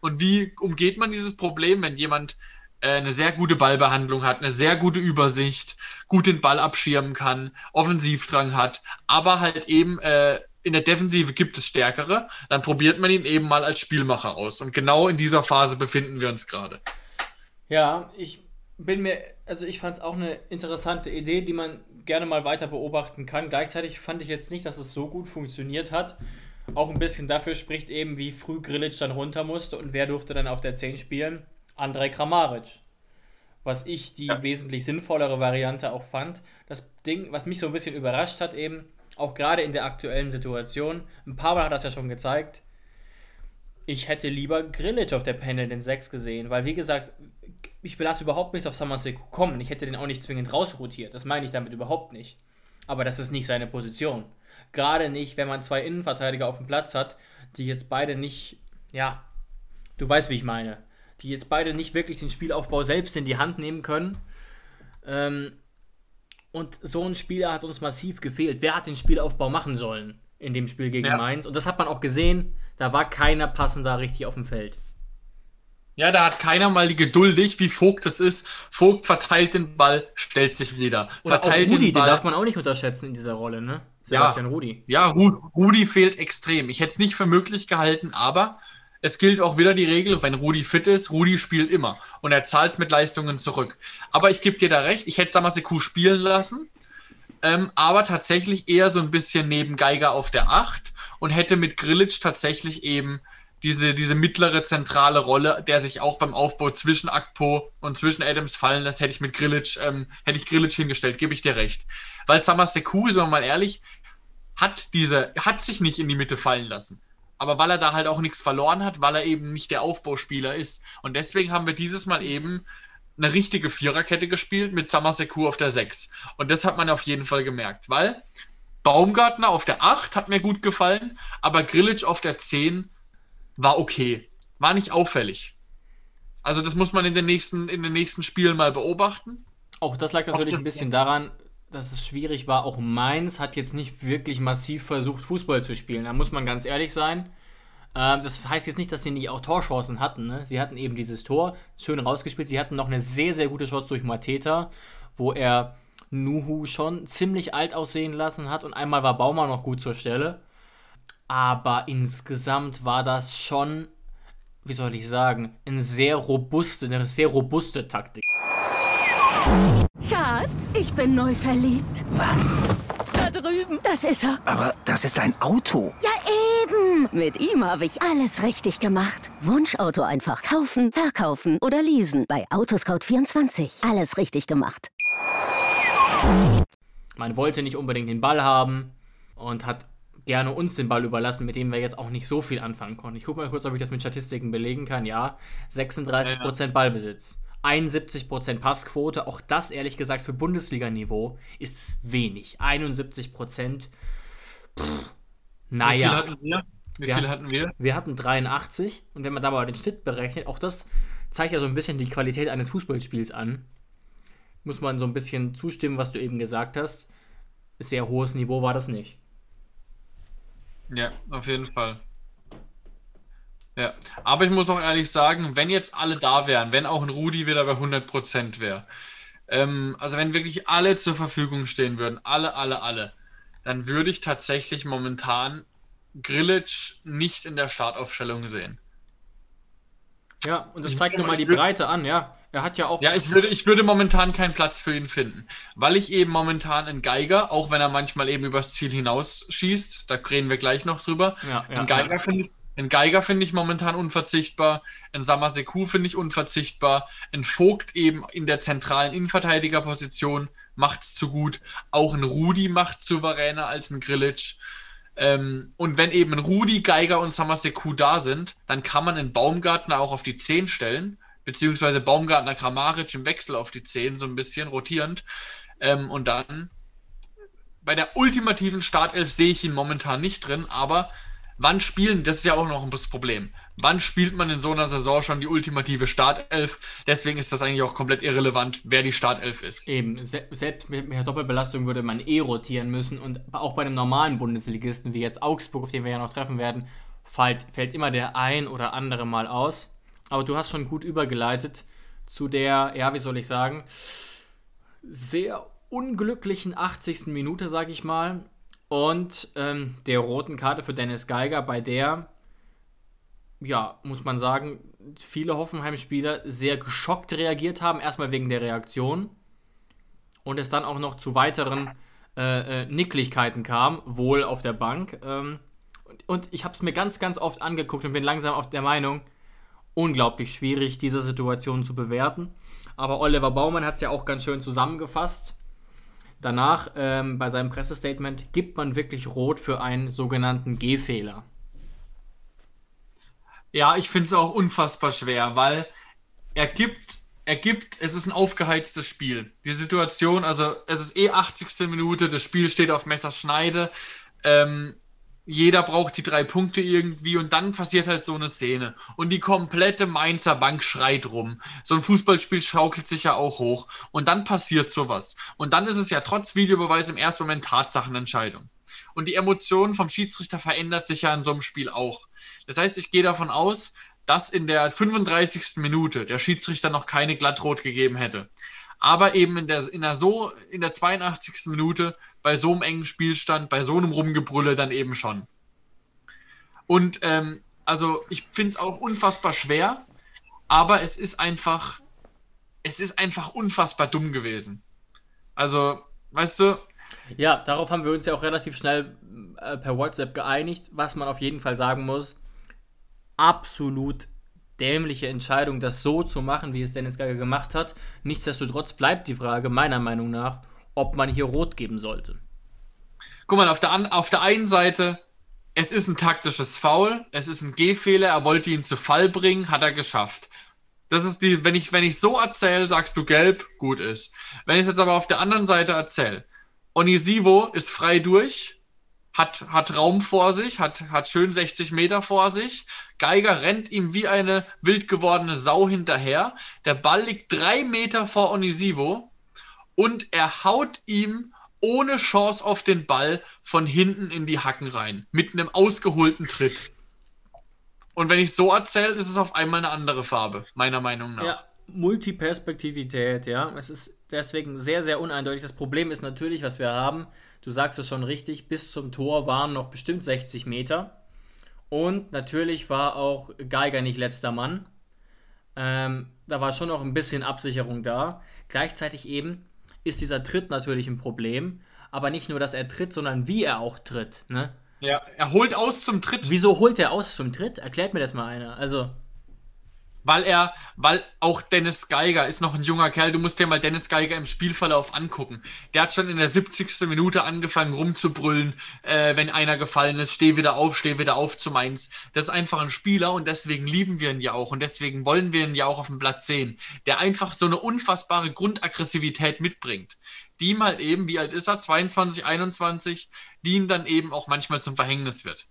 Und wie umgeht man dieses Problem, wenn jemand äh, eine sehr gute Ballbehandlung hat, eine sehr gute Übersicht, gut den Ball abschirmen kann, Offensivdrang hat, aber halt eben äh, in der Defensive gibt es Stärkere, dann probiert man ihn eben mal als Spielmacher aus. Und genau in dieser Phase befinden wir uns gerade. Ja, ich bin mir, also ich fand es auch eine interessante Idee, die man gerne mal weiter beobachten kann. Gleichzeitig fand ich jetzt nicht, dass es so gut funktioniert hat. Auch ein bisschen dafür spricht eben, wie früh Grilic dann runter musste und wer durfte dann auf der 10 spielen? Andrei Kramaric. Was ich die ja. wesentlich sinnvollere Variante auch fand. Das Ding, was mich so ein bisschen überrascht hat, eben, auch gerade in der aktuellen Situation, ein paar Mal hat das ja schon gezeigt, ich hätte lieber Grillage auf der Panel den 6 gesehen, weil wie gesagt, ich will das überhaupt nicht auf Samaseku kommen. Ich hätte den auch nicht zwingend rausrotiert. Das meine ich damit überhaupt nicht. Aber das ist nicht seine Position. Gerade nicht, wenn man zwei Innenverteidiger auf dem Platz hat, die jetzt beide nicht, ja, du weißt, wie ich meine, die jetzt beide nicht wirklich den Spielaufbau selbst in die Hand nehmen können. Ähm, und so ein Spieler hat uns massiv gefehlt. Wer hat den Spielaufbau machen sollen in dem Spiel gegen ja. Mainz? Und das hat man auch gesehen, da war keiner passender richtig auf dem Feld. Ja, da hat keiner mal die geduldig, wie Vogt es ist. Vogt verteilt den Ball, stellt sich wieder. Oder verteilt auch Rudi, den, Ball. den darf man auch nicht unterschätzen in dieser Rolle, ne? Sebastian ja, Rudi. Ja, Rudi fehlt extrem. Ich hätte es nicht für möglich gehalten, aber es gilt auch wieder die Regel, wenn Rudi fit ist, Rudi spielt immer. Und er zahlt es mit Leistungen zurück. Aber ich gebe dir da recht, ich hätte Samaseku spielen lassen. Ähm, aber tatsächlich eher so ein bisschen neben Geiger auf der 8 und hätte mit Grillitsch tatsächlich eben diese, diese mittlere zentrale Rolle, der sich auch beim Aufbau zwischen Akpo und zwischen Adams fallen lässt, hätte ich mit Grillitsch, ähm, hätte ich Grillitsch hingestellt, gebe ich dir recht. Weil Samaseku, sagen wir mal ehrlich, hat diese, hat sich nicht in die Mitte fallen lassen. Aber weil er da halt auch nichts verloren hat, weil er eben nicht der Aufbauspieler ist. Und deswegen haben wir dieses Mal eben eine richtige Viererkette gespielt mit Samaseku auf der 6. Und das hat man auf jeden Fall gemerkt, weil Baumgartner auf der 8 hat mir gut gefallen, aber Grillitsch auf der 10 war okay. War nicht auffällig. Also das muss man in den nächsten, in den nächsten Spielen mal beobachten. Auch das lag natürlich ein bisschen daran, dass es schwierig war. Auch Mainz hat jetzt nicht wirklich massiv versucht, Fußball zu spielen. Da muss man ganz ehrlich sein. Ähm, das heißt jetzt nicht, dass sie nicht auch Torchancen hatten. Ne? Sie hatten eben dieses Tor, schön rausgespielt. Sie hatten noch eine sehr, sehr gute Chance durch Mateta, wo er Nuhu schon ziemlich alt aussehen lassen hat. Und einmal war Baumann noch gut zur Stelle. Aber insgesamt war das schon, wie soll ich sagen, eine sehr robuste, eine sehr robuste Taktik. Schatz, ich bin neu verliebt. Was? Da drüben. Das ist er. Aber das ist ein Auto. Ja, eben. Mit ihm habe ich alles richtig gemacht. Wunschauto einfach kaufen, verkaufen oder leasen. Bei Autoscout24. Alles richtig gemacht. Man wollte nicht unbedingt den Ball haben und hat gerne uns den Ball überlassen, mit dem wir jetzt auch nicht so viel anfangen konnten. Ich gucke mal kurz, ob ich das mit Statistiken belegen kann. Ja, 36% Ballbesitz, 71% Passquote. Auch das, ehrlich gesagt, für Bundesliga-Niveau ist es wenig. 71%. Pff, Wie viel naja. hatten wir? Wie Ja. viel hatten wir? Wir hatten 83 und wenn man da mal den Schnitt berechnet, auch das zeigt ja so ein bisschen die Qualität eines Fußballspiels an. Muss man so ein bisschen zustimmen, was du eben gesagt hast. Sehr hohes Niveau war das nicht. Ja, auf jeden Fall. Ja, aber ich muss auch ehrlich sagen, wenn jetzt alle da wären, wenn auch ein Rudi wieder bei 100% wäre, ähm, also wenn wirklich alle zur Verfügung stehen würden, alle, alle, alle, dann würde ich tatsächlich momentan Grillitsch nicht in der Startaufstellung sehen. Ja, und das Ich zeigt nochmal die Breite an, ja. Er hat ja auch. Ja, ich würde, ich würde momentan keinen Platz für ihn finden, weil ich eben momentan einen Geiger, auch wenn er manchmal eben übers Ziel hinausschießt, da reden wir gleich noch drüber, Ja, ja, einen Geiger ja. finde ich, einen Geiger finde ich momentan unverzichtbar, einen Samaseku finde ich unverzichtbar, ein Vogt eben in der zentralen Innenverteidigerposition macht's zu gut, auch ein Rudi macht souveräner als ein Grillitsch. Ähm, und wenn eben ein Rudi, Geiger und Samaseku da sind, dann kann man einen Baumgartner auch auf die 10 stellen, beziehungsweise Baumgartner Kramaric im Wechsel auf die 10, so ein bisschen rotierend. Ähm, und dann bei der ultimativen Startelf sehe ich ihn momentan nicht drin, aber wann spielen, das ist ja auch noch das Problem. Wann spielt man in so einer Saison schon die ultimative Startelf? Deswegen ist das eigentlich auch komplett irrelevant, wer die Startelf ist. Eben, se selbst mit, der Doppelbelastung würde man eh rotieren müssen und auch bei einem normalen Bundesligisten wie jetzt Augsburg, auf den wir ja noch treffen werden, fällt, fällt immer der ein oder andere mal aus. Aber du hast schon gut übergeleitet zu der, ja, wie soll ich sagen, sehr unglücklichen 80. Minute, sag ich mal. Und ähm, der roten Karte für Dennis Geiger, bei der, ja, muss man sagen, viele Hoffenheim-Spieler sehr geschockt reagiert haben. Erstmal wegen der Reaktion und es dann auch noch zu weiteren äh, äh, Nicklichkeiten kam, wohl auf der Bank. Ähm, und, und ich habe es mir ganz, ganz oft angeguckt und bin langsam auf der Meinung, unglaublich schwierig, diese Situation zu bewerten. Aber Oliver Baumann hat es ja auch ganz schön zusammengefasst. Danach, ähm, bei seinem Pressestatement, gibt man wirklich rot für einen sogenannten Gehfehler. Ja, ich finde es auch unfassbar schwer, weil er gibt, er gibt, es ist ein aufgeheiztes Spiel. Die Situation, also es ist eh 80. Minute, das Spiel steht auf Messerschneide. Ähm, jeder braucht die drei Punkte irgendwie und dann passiert halt so eine Szene. Und die komplette Mainzer Bank schreit rum. So ein Fußballspiel schaukelt sich ja auch hoch. Und dann passiert sowas. Und dann ist es ja trotz Videobeweis im ersten Moment Tatsachenentscheidung. Und die Emotion vom Schiedsrichter verändert sich ja in so einem Spiel auch. Das heißt, ich gehe davon aus, dass in der 35. Minute der Schiedsrichter noch keine Glattrot gegeben hätte. Aber eben in der, in der so, in der 82. Minute bei so einem engen Spielstand, bei so einem Rumgebrülle dann eben schon. Und ähm, also ich finde es auch unfassbar schwer, aber es ist einfach, es ist einfach unfassbar dumm gewesen. Also, weißt du, Ja, darauf haben wir uns ja auch relativ schnell äh, per WhatsApp geeinigt, was man auf jeden Fall sagen muss. Absolut dämliche Entscheidung, das so zu machen, wie es Dennis Geiger gemacht hat. Nichtsdestotrotz bleibt die Frage, meiner Meinung nach, ob man hier rot geben sollte. Guck mal, auf der, an, auf der einen Seite, es ist ein taktisches Foul, es ist ein Gehfehler, er wollte ihn zu Fall bringen, hat er geschafft. Das ist die, wenn ich, wenn ich so erzähle, sagst du gelb, gut ist. Wenn ich es jetzt aber auf der anderen Seite erzähle, Onisivo ist frei durch, hat, hat Raum vor sich, hat, hat schön 60 Meter vor sich. Geiger rennt ihm wie eine wild gewordene Sau hinterher. Der Ball liegt drei Meter vor Onisivo und er haut ihm ohne Chance auf den Ball von hinten in die Hacken rein. Mit einem ausgeholten Tritt. Und wenn ich so erzähle, ist es auf einmal eine andere Farbe, meiner Meinung nach. Ja, Multiperspektivität, ja. Es ist deswegen sehr, sehr uneindeutig. Das Problem ist natürlich, was wir haben, du sagst es schon richtig, bis zum Tor waren noch bestimmt 60 Meter. Und natürlich war auch Geiger nicht letzter Mann. Ähm, da war schon noch ein bisschen Absicherung da. Gleichzeitig eben ist dieser Tritt natürlich ein Problem. Aber nicht nur, dass er tritt, sondern wie er auch tritt. Ne? Ja, er holt aus zum Tritt. Wieso holt er aus zum Tritt? Erklärt mir das mal einer. Also, Weil er, weil auch Dennis Geiger ist noch ein junger Kerl. Du musst dir mal Dennis Geiger im Spielverlauf angucken. Der hat schon in der 70. Minute angefangen rumzubrüllen, äh, wenn einer gefallen ist, steh wieder auf, steh wieder auf zu Mainz. Das ist einfach ein Spieler und deswegen lieben wir ihn ja auch und deswegen wollen wir ihn ja auch auf dem Platz sehen. Der einfach so eine unfassbare Grundaggressivität mitbringt. Die mal eben, wie alt ist er? 22, 21, die ihm dann eben auch manchmal zum Verhängnis wird.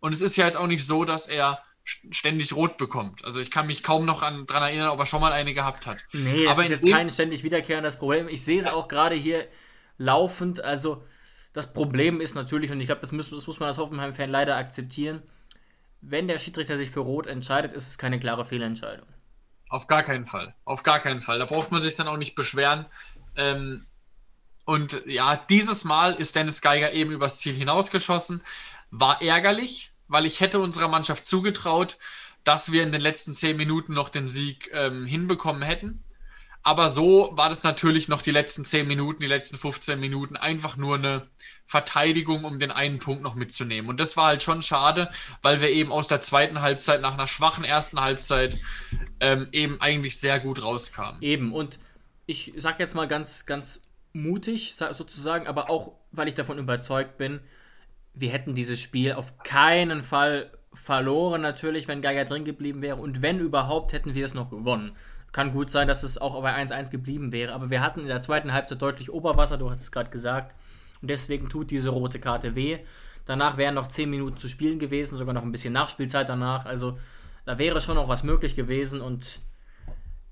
Und es ist ja jetzt auch nicht so, dass er ständig rot bekommt. Also ich kann mich kaum noch daran erinnern, ob er schon mal eine gehabt hat. Nee, das Aber ist jetzt kein ständig wiederkehrendes Problem. Ich sehe es auch gerade hier laufend. Also das Problem ist natürlich, und ich glaube, das, muss- das muss man als Hoffenheim-Fan leider akzeptieren, wenn der Schiedsrichter sich für rot entscheidet, ist es keine klare Fehlentscheidung. Auf gar keinen Fall. Auf gar keinen Fall. Da braucht man sich dann auch nicht beschweren. Ähm, und ja, dieses Mal ist Dennis Geiger eben übers Ziel hinausgeschossen. War ärgerlich, weil ich hätte unserer Mannschaft zugetraut, dass wir in den letzten zehn Minuten noch den Sieg ähm, hinbekommen hätten. Aber so war das natürlich noch die letzten 10 Minuten, die letzten 15 Minuten einfach nur eine Verteidigung, um den einen Punkt noch mitzunehmen. Und das war halt schon schade, weil wir eben aus der zweiten Halbzeit nach einer schwachen ersten Halbzeit ähm, eben eigentlich sehr gut rauskamen. Eben, und ich sag jetzt mal ganz, ganz mutig sa- sozusagen, aber auch, weil ich davon überzeugt bin, wir hätten dieses Spiel auf keinen Fall verloren, natürlich, wenn Geiger drin geblieben wäre. Und wenn überhaupt, hätten wir es noch gewonnen. Kann gut sein, dass es auch bei 1-1 geblieben wäre, aber wir hatten in der zweiten Halbzeit deutlich Oberwasser, du hast es gerade gesagt. Und deswegen tut diese rote Karte weh. Danach wären noch 10 Minuten zu spielen gewesen, sogar noch ein bisschen Nachspielzeit danach. Also da wäre schon noch was möglich gewesen und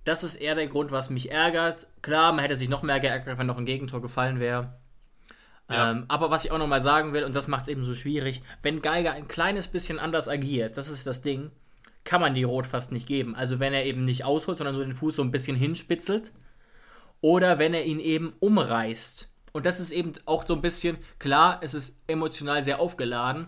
das ist eher der Grund, was mich ärgert. Klar, man hätte sich noch mehr geärgert, wenn noch ein Gegentor gefallen wäre. Ja. Ähm, aber was ich auch nochmal sagen will, und das macht es eben so schwierig, wenn Geiger ein kleines bisschen anders agiert, das ist das Ding, kann man die Rot fast nicht geben. Also wenn er eben nicht ausholt, sondern nur den Fuß so ein bisschen hinspitzelt. Oder wenn er ihn eben umreißt. Und das ist eben auch so ein bisschen, klar, es ist emotional sehr aufgeladen.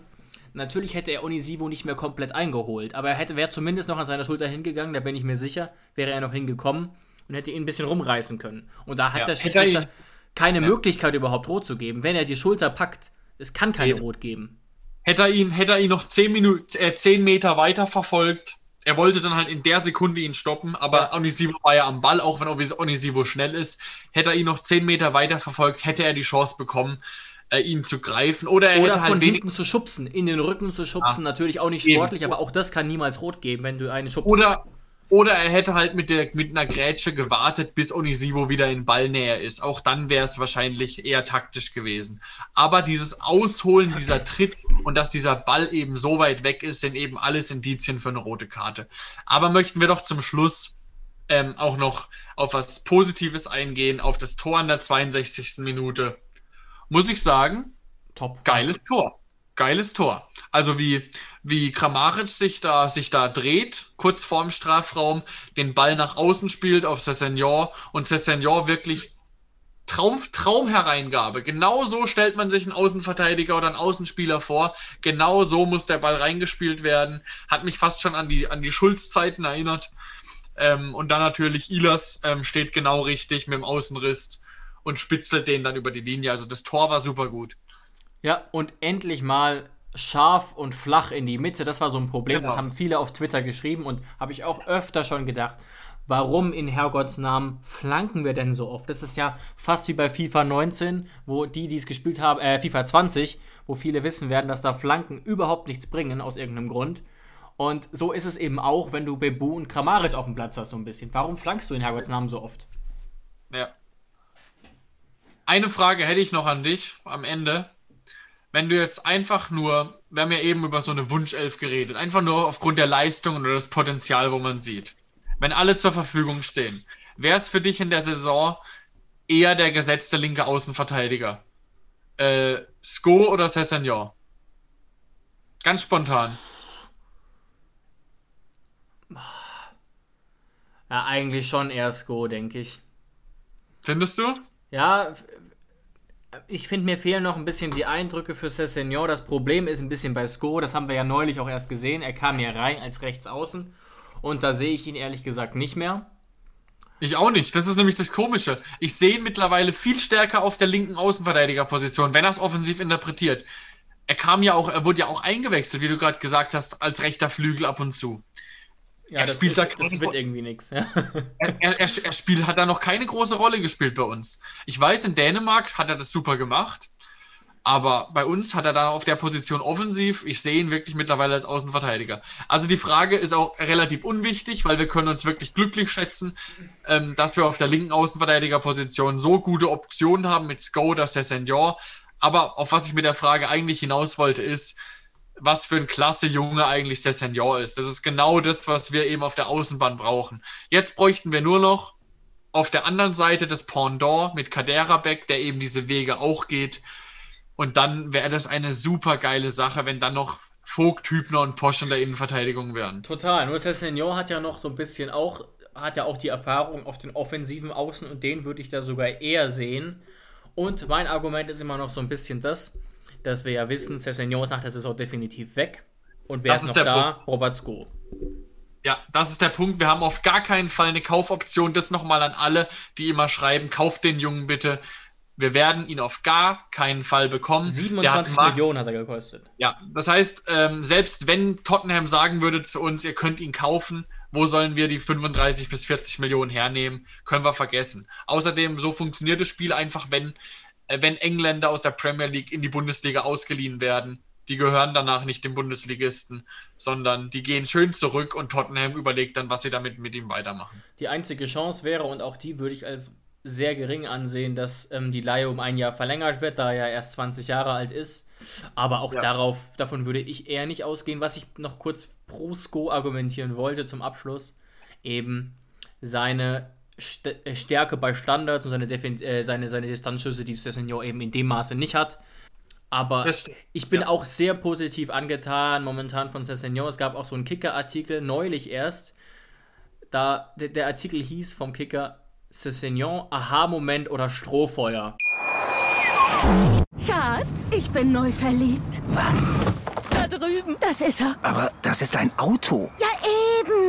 Natürlich hätte er Onisivo nicht mehr komplett eingeholt, aber er hätte, wäre zumindest noch an seiner Schulter hingegangen, da bin ich mir sicher, wäre er noch hingekommen und hätte ihn ein bisschen rumreißen können. Und da hat Ja, der hätte er Schiedsrichter keine Möglichkeit überhaupt rot zu geben. Wenn er die Schulter packt, es kann keine Eben. Rot geben. Hätte er ihn, hätte er ihn noch 10, Minuten, äh, 10 Meter weiter verfolgt, er wollte dann halt in der Sekunde ihn stoppen, aber Onisivo war ja am Ball, auch wenn Onisivo schnell ist. Hätte er ihn noch 10 Meter weiter verfolgt, hätte er die Chance bekommen, äh, ihn zu greifen. Oder er Oder hätte halt von hinten zu schubsen, in den Rücken zu schubsen, Ah. natürlich auch nicht Eben. sportlich, aber auch das kann niemals rot geben, wenn du eine schubst. Oder, oder er hätte halt mit, der, mit einer Grätsche gewartet, bis Onisivo wieder in Ballnähe ist. Auch dann wäre es wahrscheinlich eher taktisch gewesen. Aber dieses Ausholen, dieser Tritt und dass dieser Ball eben so weit weg ist, sind eben alles Indizien für eine rote Karte. Aber möchten wir doch zum Schluss ähm, auch noch auf was Positives eingehen, auf das Tor in der 62. Minute. Muss ich sagen, Top. Geiles Tor. Geiles Tor. Also wie, wie Kramaric sich da, sich da dreht, kurz vorm Strafraum, den Ball nach außen spielt auf Cessignon und Cessignon wirklich Traum, Traumhereingabe. Genau so stellt man sich einen Außenverteidiger oder einen Außenspieler vor. Genau so muss der Ball reingespielt werden. Hat mich fast schon an die, an die Schulzzeiten erinnert. Ähm, und dann natürlich Ilas ähm, steht genau richtig mit dem Außenriss und spitzelt den dann über die Linie. Also das Tor war super gut. Ja, und endlich mal scharf und flach in die Mitte. Das war so ein Problem. Genau. Das haben viele auf Twitter geschrieben und habe ich auch öfter schon gedacht. Warum in Herrgotts Namen flanken wir denn so oft? Das ist ja fast wie bei FIFA 19, wo die, die es gespielt haben, äh, FIFA 20, wo viele wissen werden, dass da Flanken überhaupt nichts bringen aus irgendeinem Grund. Und so ist es eben auch, wenn du Bebu und Kramaric auf dem Platz hast, so ein bisschen. Warum flankst du in Herrgotts Namen so oft? Ja. Eine Frage hätte ich noch an dich am Ende. Wenn du jetzt einfach nur, wir haben ja eben über so eine Wunschelf geredet, einfach nur aufgrund der Leistung oder das Potenzial, wo man sieht. Wenn alle zur Verfügung stehen, wäre es für dich in der Saison eher der gesetzte linke Außenverteidiger? Äh, Sko oder Cessignon? Ganz spontan. Ja, eigentlich schon eher Sko, denke ich. Findest du? Ja, ich finde, mir fehlen noch ein bisschen die Eindrücke für Cessignon. Das Problem ist ein bisschen bei Sko, das haben wir ja neulich auch erst gesehen. Er kam hier rein als Rechtsaußen und da sehe ich ihn ehrlich gesagt nicht mehr. Ich auch nicht. Das ist nämlich das Komische. Ich sehe ihn mittlerweile viel stärker auf der linken Außenverteidigerposition, wenn er es offensiv interpretiert. Er kam ja auch, er wurde ja auch eingewechselt, wie du gerade gesagt hast, als rechter Flügel ab und zu. Ja, er spielt ist, da keine, das wird irgendwie nichts. Ja. Er, er, er, spielt, hat da noch keine große Rolle gespielt bei uns. Ich weiß, in Dänemark hat er das super gemacht. Aber bei uns hat er dann auf der Position offensiv. Ich sehe ihn wirklich mittlerweile als Außenverteidiger. Also die Frage ist auch relativ unwichtig, weil wir können uns wirklich glücklich schätzen, ähm, dass wir auf der linken Außenverteidigerposition so gute Optionen haben mit Skoda, Sessegnon. Aber auf was ich mit der Frage eigentlich hinaus wollte, ist, was für ein klasse Junge eigentlich Sessegnon ist. Das ist genau das, was wir eben auf der Außenbahn brauchen. Jetzt bräuchten wir nur noch auf der anderen Seite das Pendant mit Kaderabek, der eben diese Wege auch geht. Und dann wäre das eine super geile Sache, wenn dann noch Vogt, Hübner und Posch in der Innenverteidigung wären. Total. Nur Senior hat ja noch so ein bisschen auch, hat ja auch die Erfahrung auf den offensiven Außen und den würde ich da sogar eher sehen. Und mein Argument ist immer noch so ein bisschen das, dass wir ja wissen, Senior ist nach der Saison definitiv weg. Und wer das ist, ist noch da? Punkt. Robert Sko. Ja, das ist der Punkt. Wir haben auf gar keinen Fall eine Kaufoption. Das nochmal an alle, die immer schreiben, kauft den Jungen bitte. Wir werden ihn auf gar keinen Fall bekommen. 27 hat Millionen hat er gekostet. Ja, das heißt, ähm, selbst wenn Tottenham sagen würde zu uns, ihr könnt ihn kaufen, wo sollen wir die 35 bis 40 Millionen hernehmen? Können wir vergessen. Außerdem, so funktioniert das Spiel einfach, wenn, wenn Engländer aus der Premier League in die Bundesliga ausgeliehen werden. Die gehören danach nicht dem Bundesligisten, sondern die gehen schön zurück und Tottenham überlegt dann, was sie damit mit ihm weitermachen. Die einzige Chance wäre, und auch die würde ich als sehr gering ansehen, dass ähm, die Leihe um ein Jahr verlängert wird, da er erst 20 Jahre alt ist. Aber auch ja. darauf, davon würde ich eher nicht ausgehen. Was ich noch kurz pro Sko argumentieren wollte zum Abschluss, eben seine St äh, Stärke bei Standards und seine, Defen äh, seine, seine Distanzschüsse, die der Senior eben in dem Maße nicht hat. Aber ich bin ja. auch sehr positiv angetan momentan von Senior. Es gab auch so einen Kicker-Artikel neulich erst. Da der, der Artikel hieß vom Kicker, Cessignon, Aha-Moment oder Strohfeuer? Schatz, ich bin neu verliebt. Was? Da drüben. Das ist er. Aber das ist ein Auto. Ja,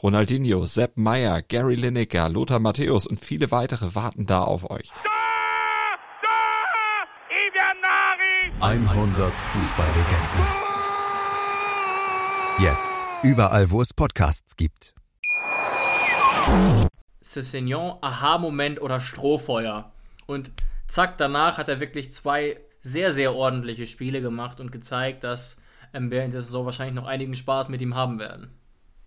Ronaldinho, Sepp Meyer, Gary Lineker, Lothar Matthäus und viele weitere warten da auf euch. 100 Fußballlegenden. Jetzt. Überall, wo es Podcasts gibt. Cessignon, Aha-Moment oder Strohfeuer. Und zack, danach hat er wirklich zwei sehr, sehr ordentliche Spiele gemacht und gezeigt, dass ähm, wir in der Saison wahrscheinlich noch einigen Spaß mit ihm haben werden.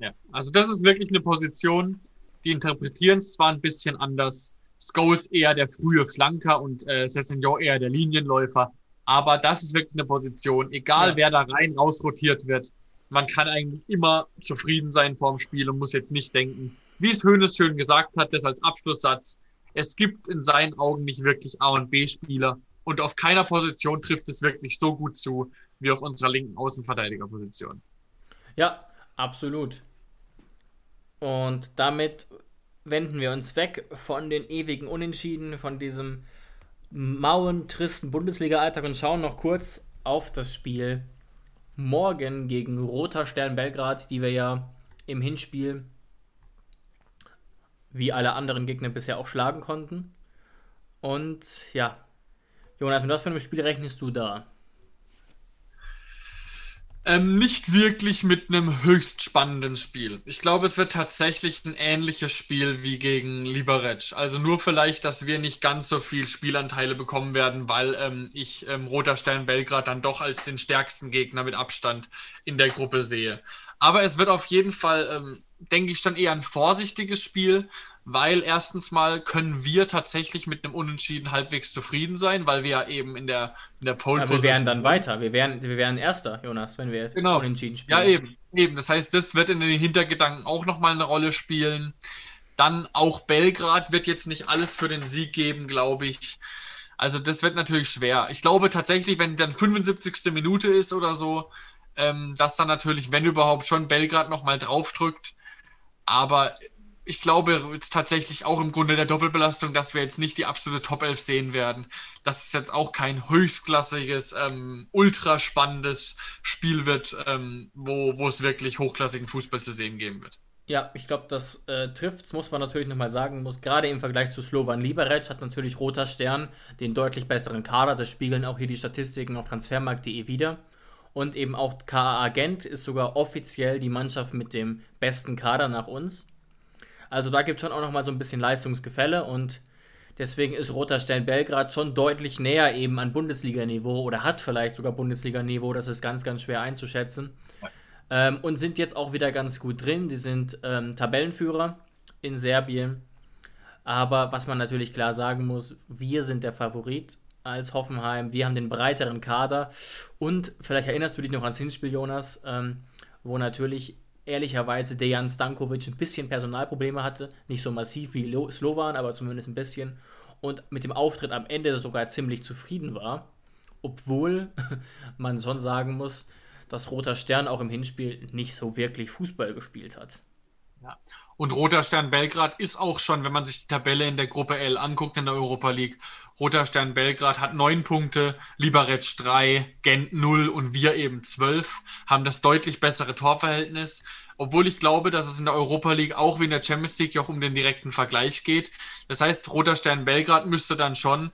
Ja, also das ist wirklich eine Position, die interpretieren es zwar ein bisschen anders. Scholes eher der frühe Flanker und äh, Cessignon eher der Linienläufer. Aber das ist wirklich eine Position, egal ja. wer da rein rausrotiert wird, man kann eigentlich immer zufrieden sein vorm Spiel und muss jetzt nicht denken, wie es Hönes schön gesagt hat, das als Abschlusssatz. Es gibt in seinen Augen nicht wirklich A- und B-Spieler und auf keiner Position trifft es wirklich so gut zu wie auf unserer linken Außenverteidigerposition. Ja, absolut. Und damit wenden wir uns weg von den ewigen Unentschieden, von diesem mauen, tristen Bundesliga-Alltag und schauen noch kurz auf das Spiel morgen gegen Roter Stern Belgrad, die wir ja im Hinspiel wie alle anderen Gegner bisher auch schlagen konnten. Und ja, Jonas, mit was für einem Spiel rechnest du da? Ähm, nicht wirklich mit einem höchst spannenden Spiel. Ich glaube, es wird tatsächlich ein ähnliches Spiel wie gegen Liberec. Also nur vielleicht, dass wir nicht ganz so viel Spielanteile bekommen werden, weil ähm, ich ähm, Roter Stern Belgrad dann doch als den stärksten Gegner mit Abstand in der Gruppe sehe. Aber es wird auf jeden Fall, ähm, denke ich, dann eher ein vorsichtiges Spiel, weil erstens mal können wir tatsächlich mit einem Unentschieden halbwegs zufrieden sein, weil wir ja eben in der, in der Pole Position. Wir wären dann sind. weiter, wir wären, wir wären Erster, Jonas, wenn wir genau. Unentschieden spielen. Ja, eben, eben. Das heißt, das wird in den Hintergedanken auch nochmal eine Rolle spielen. Dann auch Belgrad wird jetzt nicht alles für den Sieg geben, glaube ich. Also, das wird natürlich schwer. Ich glaube tatsächlich, wenn dann 75. Minute ist oder so, ähm, dass dann natürlich, wenn überhaupt, schon Belgrad nochmal draufdrückt. Aber ich glaube jetzt tatsächlich auch im Grunde der Doppelbelastung, dass wir jetzt nicht die absolute Top 11 sehen werden. Dass es jetzt auch kein höchstklassiges, ähm, ultra spannendes Spiel wird, ähm, wo, wo es wirklich hochklassigen Fußball zu sehen geben wird. Ja, ich glaube, das äh, trifft, muss man natürlich nochmal sagen, muss gerade im Vergleich zu Slovan Liberec hat natürlich Roter Stern den deutlich besseren Kader, das spiegeln auch hier die Statistiken auf transfermarkt.de wieder. Und eben auch KA Agent ist sogar offiziell die Mannschaft mit dem besten Kader nach uns. Also da gibt es schon auch nochmal so ein bisschen Leistungsgefälle und deswegen ist Roter Stern Belgrad schon deutlich näher eben an Bundesliga-Niveau oder hat vielleicht sogar Bundesliga-Niveau, das ist ganz, ganz schwer einzuschätzen. Ähm, und sind jetzt auch wieder ganz gut drin. Die sind ähm, Tabellenführer in Serbien. Aber was man natürlich klar sagen muss, wir sind der Favorit als Hoffenheim. Wir haben den breiteren Kader. Und vielleicht erinnerst du dich noch ans Hinspiel, Jonas, ähm, wo natürlich ehrlicherweise Dejan Stankovic ein bisschen Personalprobleme hatte. Nicht so massiv wie Slowan, aber zumindest ein bisschen. Und mit dem Auftritt am Ende sogar ziemlich zufrieden war. Obwohl man schon sagen muss, dass Roter Stern auch im Hinspiel nicht so wirklich Fußball gespielt hat. Ja. Und Roter Stern Belgrad ist auch schon, wenn man sich die Tabelle in der Gruppe L anguckt in der Europa League, Roter Stern Belgrad hat neun Punkte, Liberec drei, Gent null und wir eben zwölf, haben das deutlich bessere Torverhältnis. Obwohl ich glaube, dass es in der Europa League auch wie in der Champions League auch um den direkten Vergleich geht. Das heißt, Roter Stern Belgrad müsste dann schon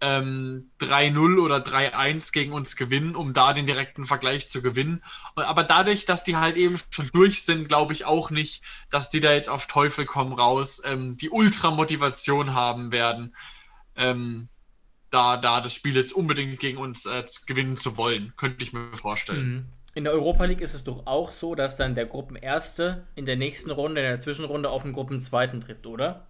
ähm, 3-0 oder 3-1 gegen uns gewinnen, um da den direkten Vergleich zu gewinnen. Aber dadurch, dass die halt eben schon durch sind, glaube ich auch nicht, dass die da jetzt auf Teufel komm raus ähm, die Ultramotivation haben werden, ähm, da, da das Spiel jetzt unbedingt gegen uns äh, gewinnen zu wollen. Könnte ich mir vorstellen. Mhm. In der Europa League ist es doch auch so, dass dann der Gruppenerste in der nächsten Runde, in der Zwischenrunde auf den Gruppenzweiten trifft, oder?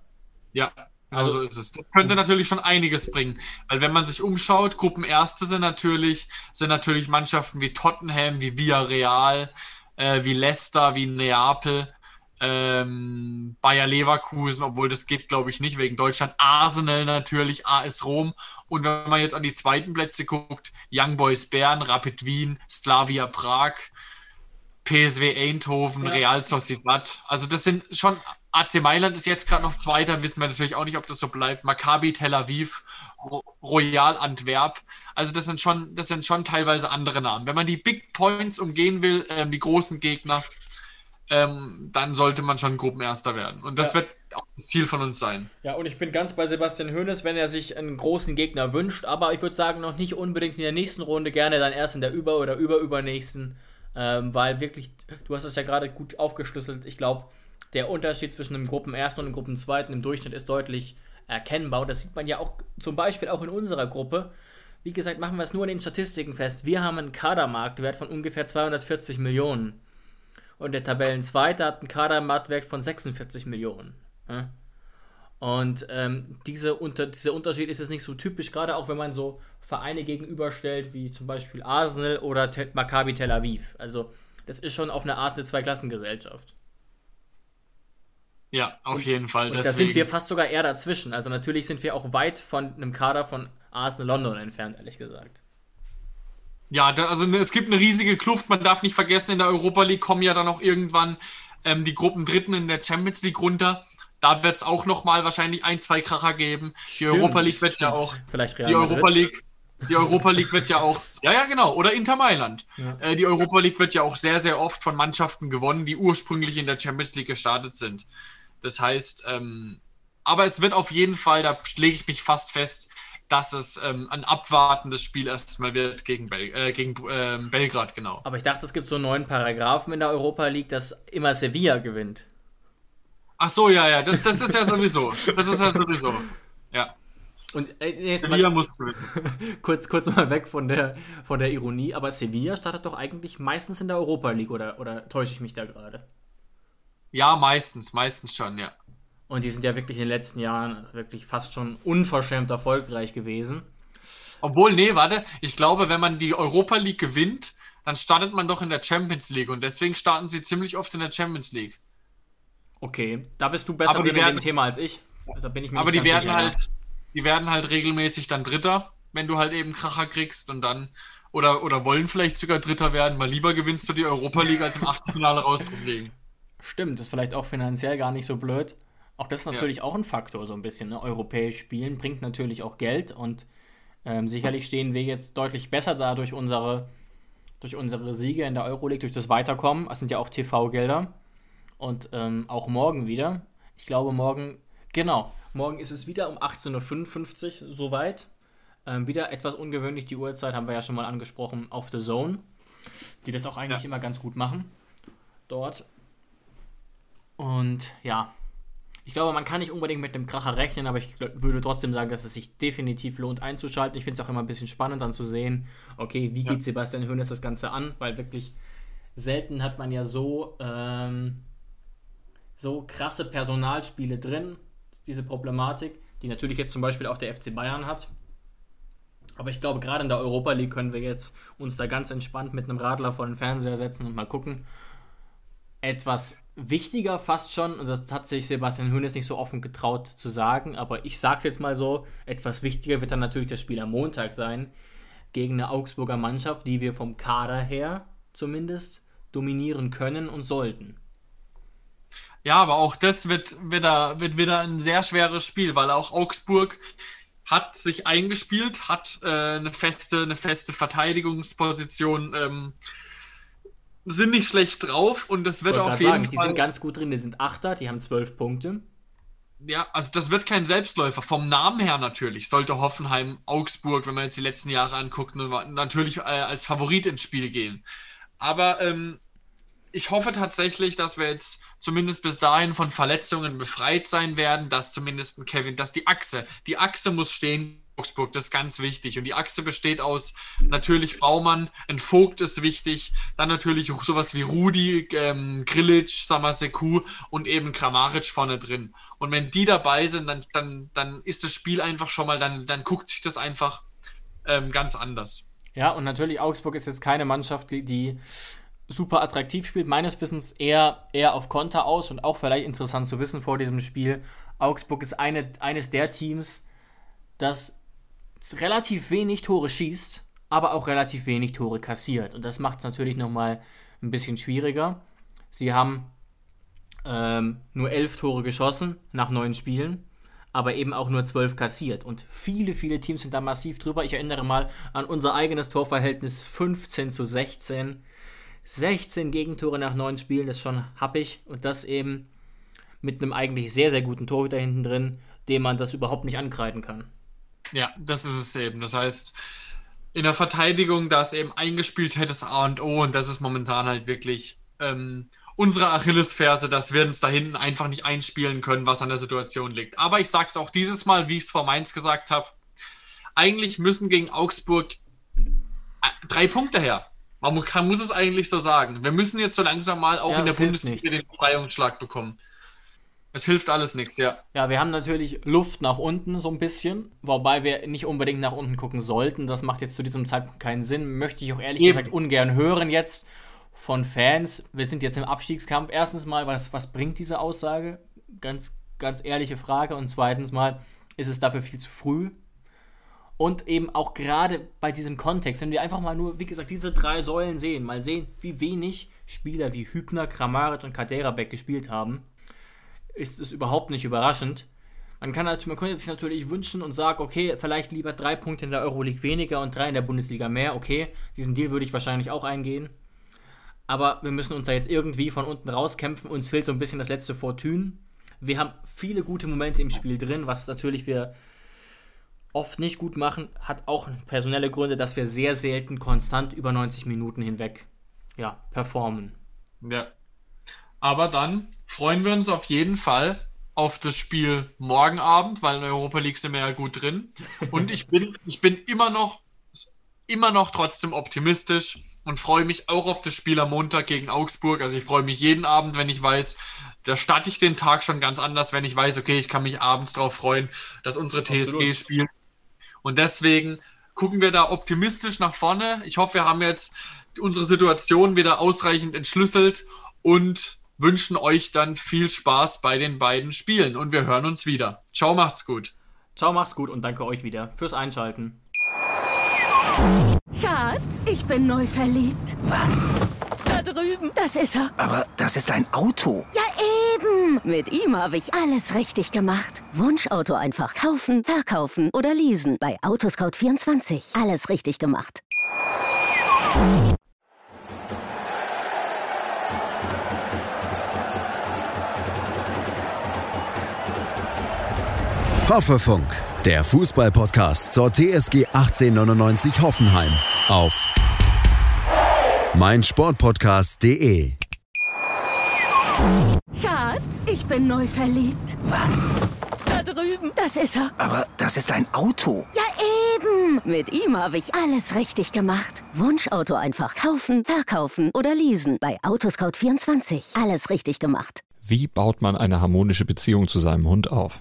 Ja, genau also, so ist es. Das könnte natürlich schon einiges bringen. Weil wenn man sich umschaut, Gruppenerste sind natürlich, sind natürlich Mannschaften wie Tottenham, wie Villarreal, äh, wie Leicester, wie Neapel ähm, Bayer Leverkusen, obwohl das geht, glaube ich, nicht wegen Deutschland. Arsenal natürlich, AS Rom. Und wenn man jetzt an die zweiten Plätze guckt, Young Boys Bern, Rapid Wien, Slavia Prag, PSW Eindhoven, ja. Real Sociedad. Also das sind schon, AC Mailand ist jetzt gerade noch Zweiter, wissen wir natürlich auch nicht, ob das so bleibt. Maccabi Tel Aviv, Royal Antwerp. Also das sind schon, das sind schon teilweise andere Namen. Wenn man die Big Points umgehen will, ähm, die großen Gegner, ähm, dann sollte man schon Gruppenerster werden. Und das ja. wird auch das Ziel von uns sein. Ja, und ich bin ganz bei Sebastian Hoeneß, wenn er sich einen großen Gegner wünscht, aber ich würde sagen, noch nicht unbedingt in der nächsten Runde, gerne dann erst in der über- oder überübernächsten, ähm, weil wirklich, du hast es ja gerade gut aufgeschlüsselt, ich glaube, der Unterschied zwischen dem Gruppenersten und dem Gruppenzweiten im Durchschnitt ist deutlich erkennbar. Das sieht man ja auch zum Beispiel auch in unserer Gruppe. Wie gesagt, machen wir es nur in den Statistiken fest. Wir haben einen Kadermarktwert von ungefähr 240 Millionen und der Tabellenzweite hat einen Kadermarktwert von 46 Millionen. Und ähm, diese unter, dieser Unterschied ist jetzt nicht so typisch, gerade auch wenn man so Vereine gegenüberstellt, wie zum Beispiel Arsenal oder Te Maccabi Tel Aviv. Also, das ist schon auf eine Art eine Zweiklassengesellschaft. Ja, auf jeden Fall. Und da sind wir fast sogar eher dazwischen. Also, natürlich sind wir auch weit von einem Kader von Arsenal London entfernt, ehrlich gesagt. Ja, da, also ne, es gibt eine riesige Kluft. Man darf nicht vergessen, in der Europa League kommen ja dann auch irgendwann ähm, die Gruppen Dritten in der Champions League runter. Da wird es auch noch mal wahrscheinlich ein, zwei Kracher geben. Die stimmt, Europa League wird stimmt. ja auch. Vielleicht Real die Europa League. Die Europa League wird ja auch, ja, ja, genau, oder Inter Mailand. Ja. Äh, die Europa League wird ja auch sehr, sehr oft von Mannschaften gewonnen, die ursprünglich in der Champions League gestartet sind. Das heißt, ähm, aber es wird auf jeden Fall, da lege ich mich fast fest, dass es ähm, ein abwartendes Spiel erstmal wird gegen, Bel äh, gegen ähm, Belgrad, genau. Aber ich dachte, es gibt so neun Paragraphen in der Europa League, dass immer Sevilla gewinnt. Ach so, ja, ja, das, das ist ja sowieso. Das ist ja sowieso. Ja. Und äh, Sevilla mal, muss gewinnen. kurz, kurz mal weg von der, von der Ironie, aber Sevilla startet doch eigentlich meistens in der Europa League, oder, oder täusche ich mich da gerade? Ja, meistens, meistens schon, ja. Und die sind ja wirklich in den letzten Jahren also wirklich fast schon unverschämt erfolgreich gewesen. Obwohl, nee, warte, ich glaube, wenn man die Europa League gewinnt, dann startet man doch in der Champions League und deswegen starten sie ziemlich oft in der Champions League. Okay, da bist du besser mit dem Thema als ich. Da bin ich mir aber die werden sicher, halt, die werden halt regelmäßig dann Dritter, wenn du halt eben Kracher kriegst und dann oder, oder wollen vielleicht sogar Dritter werden, weil lieber gewinnst du die Europa League als im Achtelfinale rauszufliegen. Stimmt, ist vielleicht auch finanziell gar nicht so blöd. Auch das ist natürlich ja. auch ein Faktor, so ein bisschen. Ne? Europäisch spielen bringt natürlich auch Geld und ähm, sicherlich stehen wir jetzt deutlich besser da durch unsere, durch unsere Siege in der Euroleague, durch das Weiterkommen. Das sind ja auch TV-Gelder. Und ähm, auch morgen wieder. Ich glaube, morgen, genau, morgen ist es wieder um 18.55 Uhr soweit. Ähm, wieder etwas ungewöhnlich, die Uhrzeit haben wir ja schon mal angesprochen auf The Zone, die das auch eigentlich ja. immer ganz gut machen dort. Und ja, ich glaube, man kann nicht unbedingt mit dem Kracher rechnen, aber ich würde trotzdem sagen, dass es sich definitiv lohnt einzuschalten. Ich finde es auch immer ein bisschen spannend dann zu sehen, okay, wie geht Sebastian Hoeneß das Ganze an, weil wirklich selten hat man ja so, ähm, so krasse Personalspiele drin, diese Problematik, die natürlich jetzt zum Beispiel auch der FC Bayern hat. Aber ich glaube, gerade in der Europa League können wir jetzt uns da ganz entspannt mit einem Radler vor den Fernseher setzen und mal gucken, etwas wichtiger fast schon, und das hat sich Sebastian Hoeneß nicht so offen getraut zu sagen, aber ich sage es jetzt mal so, etwas wichtiger wird dann natürlich das Spiel am Montag sein, gegen eine Augsburger Mannschaft, die wir vom Kader her zumindest dominieren können und sollten. Ja, aber auch das wird wieder, wird wieder ein sehr schweres Spiel, weil auch Augsburg hat sich eingespielt, hat äh, eine, feste, eine feste Verteidigungsposition ähm, sind nicht schlecht drauf und das wird auf jeden sagen, Fall. Die sind ganz gut drin, die sind Achter, die haben zwölf Punkte. Ja, also das wird kein Selbstläufer. Vom Namen her natürlich sollte Hoffenheim, Augsburg, wenn man jetzt die letzten Jahre anguckt, natürlich äh, als Favorit ins Spiel gehen. Aber ähm, ich hoffe tatsächlich, dass wir jetzt zumindest bis dahin von Verletzungen befreit sein werden, dass zumindest Kevin, dass die Achse, die Achse muss stehen Augsburg, das ist ganz wichtig. Und die Achse besteht aus natürlich Baumann, ein Vogt ist wichtig, dann natürlich sowas wie Rudi, ähm, Grilic, Samaseku und eben Kramaric vorne drin. Und wenn die dabei sind, dann, dann, dann ist das Spiel einfach schon mal, dann, dann guckt sich das einfach ähm, ganz anders. Ja, und natürlich Augsburg ist jetzt keine Mannschaft, die super attraktiv spielt. Meines Wissens eher, eher auf Konter aus und auch vielleicht interessant zu wissen vor diesem Spiel. Augsburg ist eine, eines der Teams, das relativ wenig Tore schießt, aber auch relativ wenig Tore kassiert. Und das macht es natürlich nochmal ein bisschen schwieriger. Sie haben ähm, nur elf Tore geschossen nach neun Spielen, aber eben auch nur zwölf kassiert. Und viele, viele Teams sind da massiv drüber. Ich erinnere mal an unser eigenes Torverhältnis 15 zu 16. 16 Gegentore nach neun Spielen, das ist schon happig. Und das eben mit einem eigentlich sehr, sehr guten Torhüter hinten drin, dem man das überhaupt nicht ankreiden kann. Ja, das ist es eben. Das heißt, in der Verteidigung, da es eben eingespielt hätte, das A und O und das ist momentan halt wirklich ähm, unsere Achillesferse, dass wir uns da hinten einfach nicht einspielen können, was an der Situation liegt. Aber ich sage es auch dieses Mal, wie ich es vor Mainz gesagt habe, eigentlich müssen gegen Augsburg äh, drei Punkte her. Man muss es eigentlich so sagen. Wir müssen jetzt so langsam mal auch ja, in der Bundesliga den Befreiungsschlag bekommen. Es hilft alles nichts, ja. Ja, wir haben natürlich Luft nach unten so ein bisschen, wobei wir nicht unbedingt nach unten gucken sollten. Das macht jetzt zu diesem Zeitpunkt keinen Sinn. Möchte ich auch ehrlich Eben. gesagt ungern hören jetzt von Fans. Wir sind jetzt im Abstiegskampf. Erstens mal, was, was bringt diese Aussage? Ganz, ganz ehrliche Frage. Und zweitens mal, ist es dafür viel zu früh? Und eben auch gerade bei diesem Kontext, wenn wir einfach mal nur, wie gesagt, diese drei Säulen sehen, mal sehen, wie wenig Spieler wie Hübner, Kramaric und Kaderabek gespielt haben ist es überhaupt nicht überraschend. Man, kann, man könnte sich natürlich wünschen und sagen, okay, vielleicht lieber drei Punkte in der Euroleague weniger und drei in der Bundesliga mehr. Okay, diesen Deal würde ich wahrscheinlich auch eingehen. Aber wir müssen uns da jetzt irgendwie von unten rauskämpfen. Uns fehlt so ein bisschen das letzte Fortune. Wir haben viele gute Momente im Spiel drin, was natürlich wir oft nicht gut machen, hat auch personelle Gründe, dass wir sehr selten konstant über 90 Minuten hinweg ja, performen. Ja. Aber dann freuen wir uns auf jeden Fall auf das Spiel morgen Abend, weil in der Europa League sind wir ja gut drin. Und ich bin, ich bin immer noch, immer noch trotzdem optimistisch und freue mich auch auf das Spiel am Montag gegen Augsburg. Also ich freue mich jeden Abend, wenn ich weiß, da starte ich den Tag schon ganz anders, wenn ich weiß, okay, ich kann mich abends darauf freuen, dass unsere TSG spielt. Und deswegen gucken wir da optimistisch nach vorne. Ich hoffe, wir haben jetzt unsere Situation wieder ausreichend entschlüsselt und wünschen euch dann viel Spaß bei den beiden Spielen und wir hören uns wieder. Ciao, macht's gut. Ciao, macht's gut und danke euch wieder fürs Einschalten. Schatz, ich bin neu verliebt. Was? Da drüben. Das ist er. Aber das ist ein Auto. Ja, eben. Mit ihm habe ich alles richtig gemacht. Wunschauto einfach kaufen, verkaufen oder leasen. Bei Autoscout24. Alles richtig gemacht. Hoffefunk, der Fußballpodcast zur TSG 1899 Hoffenheim auf meinsportpodcast.de. Schatz, ich bin neu verliebt. Was? Da drüben. Das ist er. Aber das ist ein Auto. Ja, eben. Mit ihm habe ich alles richtig gemacht. Wunschauto einfach kaufen, verkaufen oder leasen. Bei Autoscout24. Alles richtig gemacht. Wie baut man eine harmonische Beziehung zu seinem Hund auf?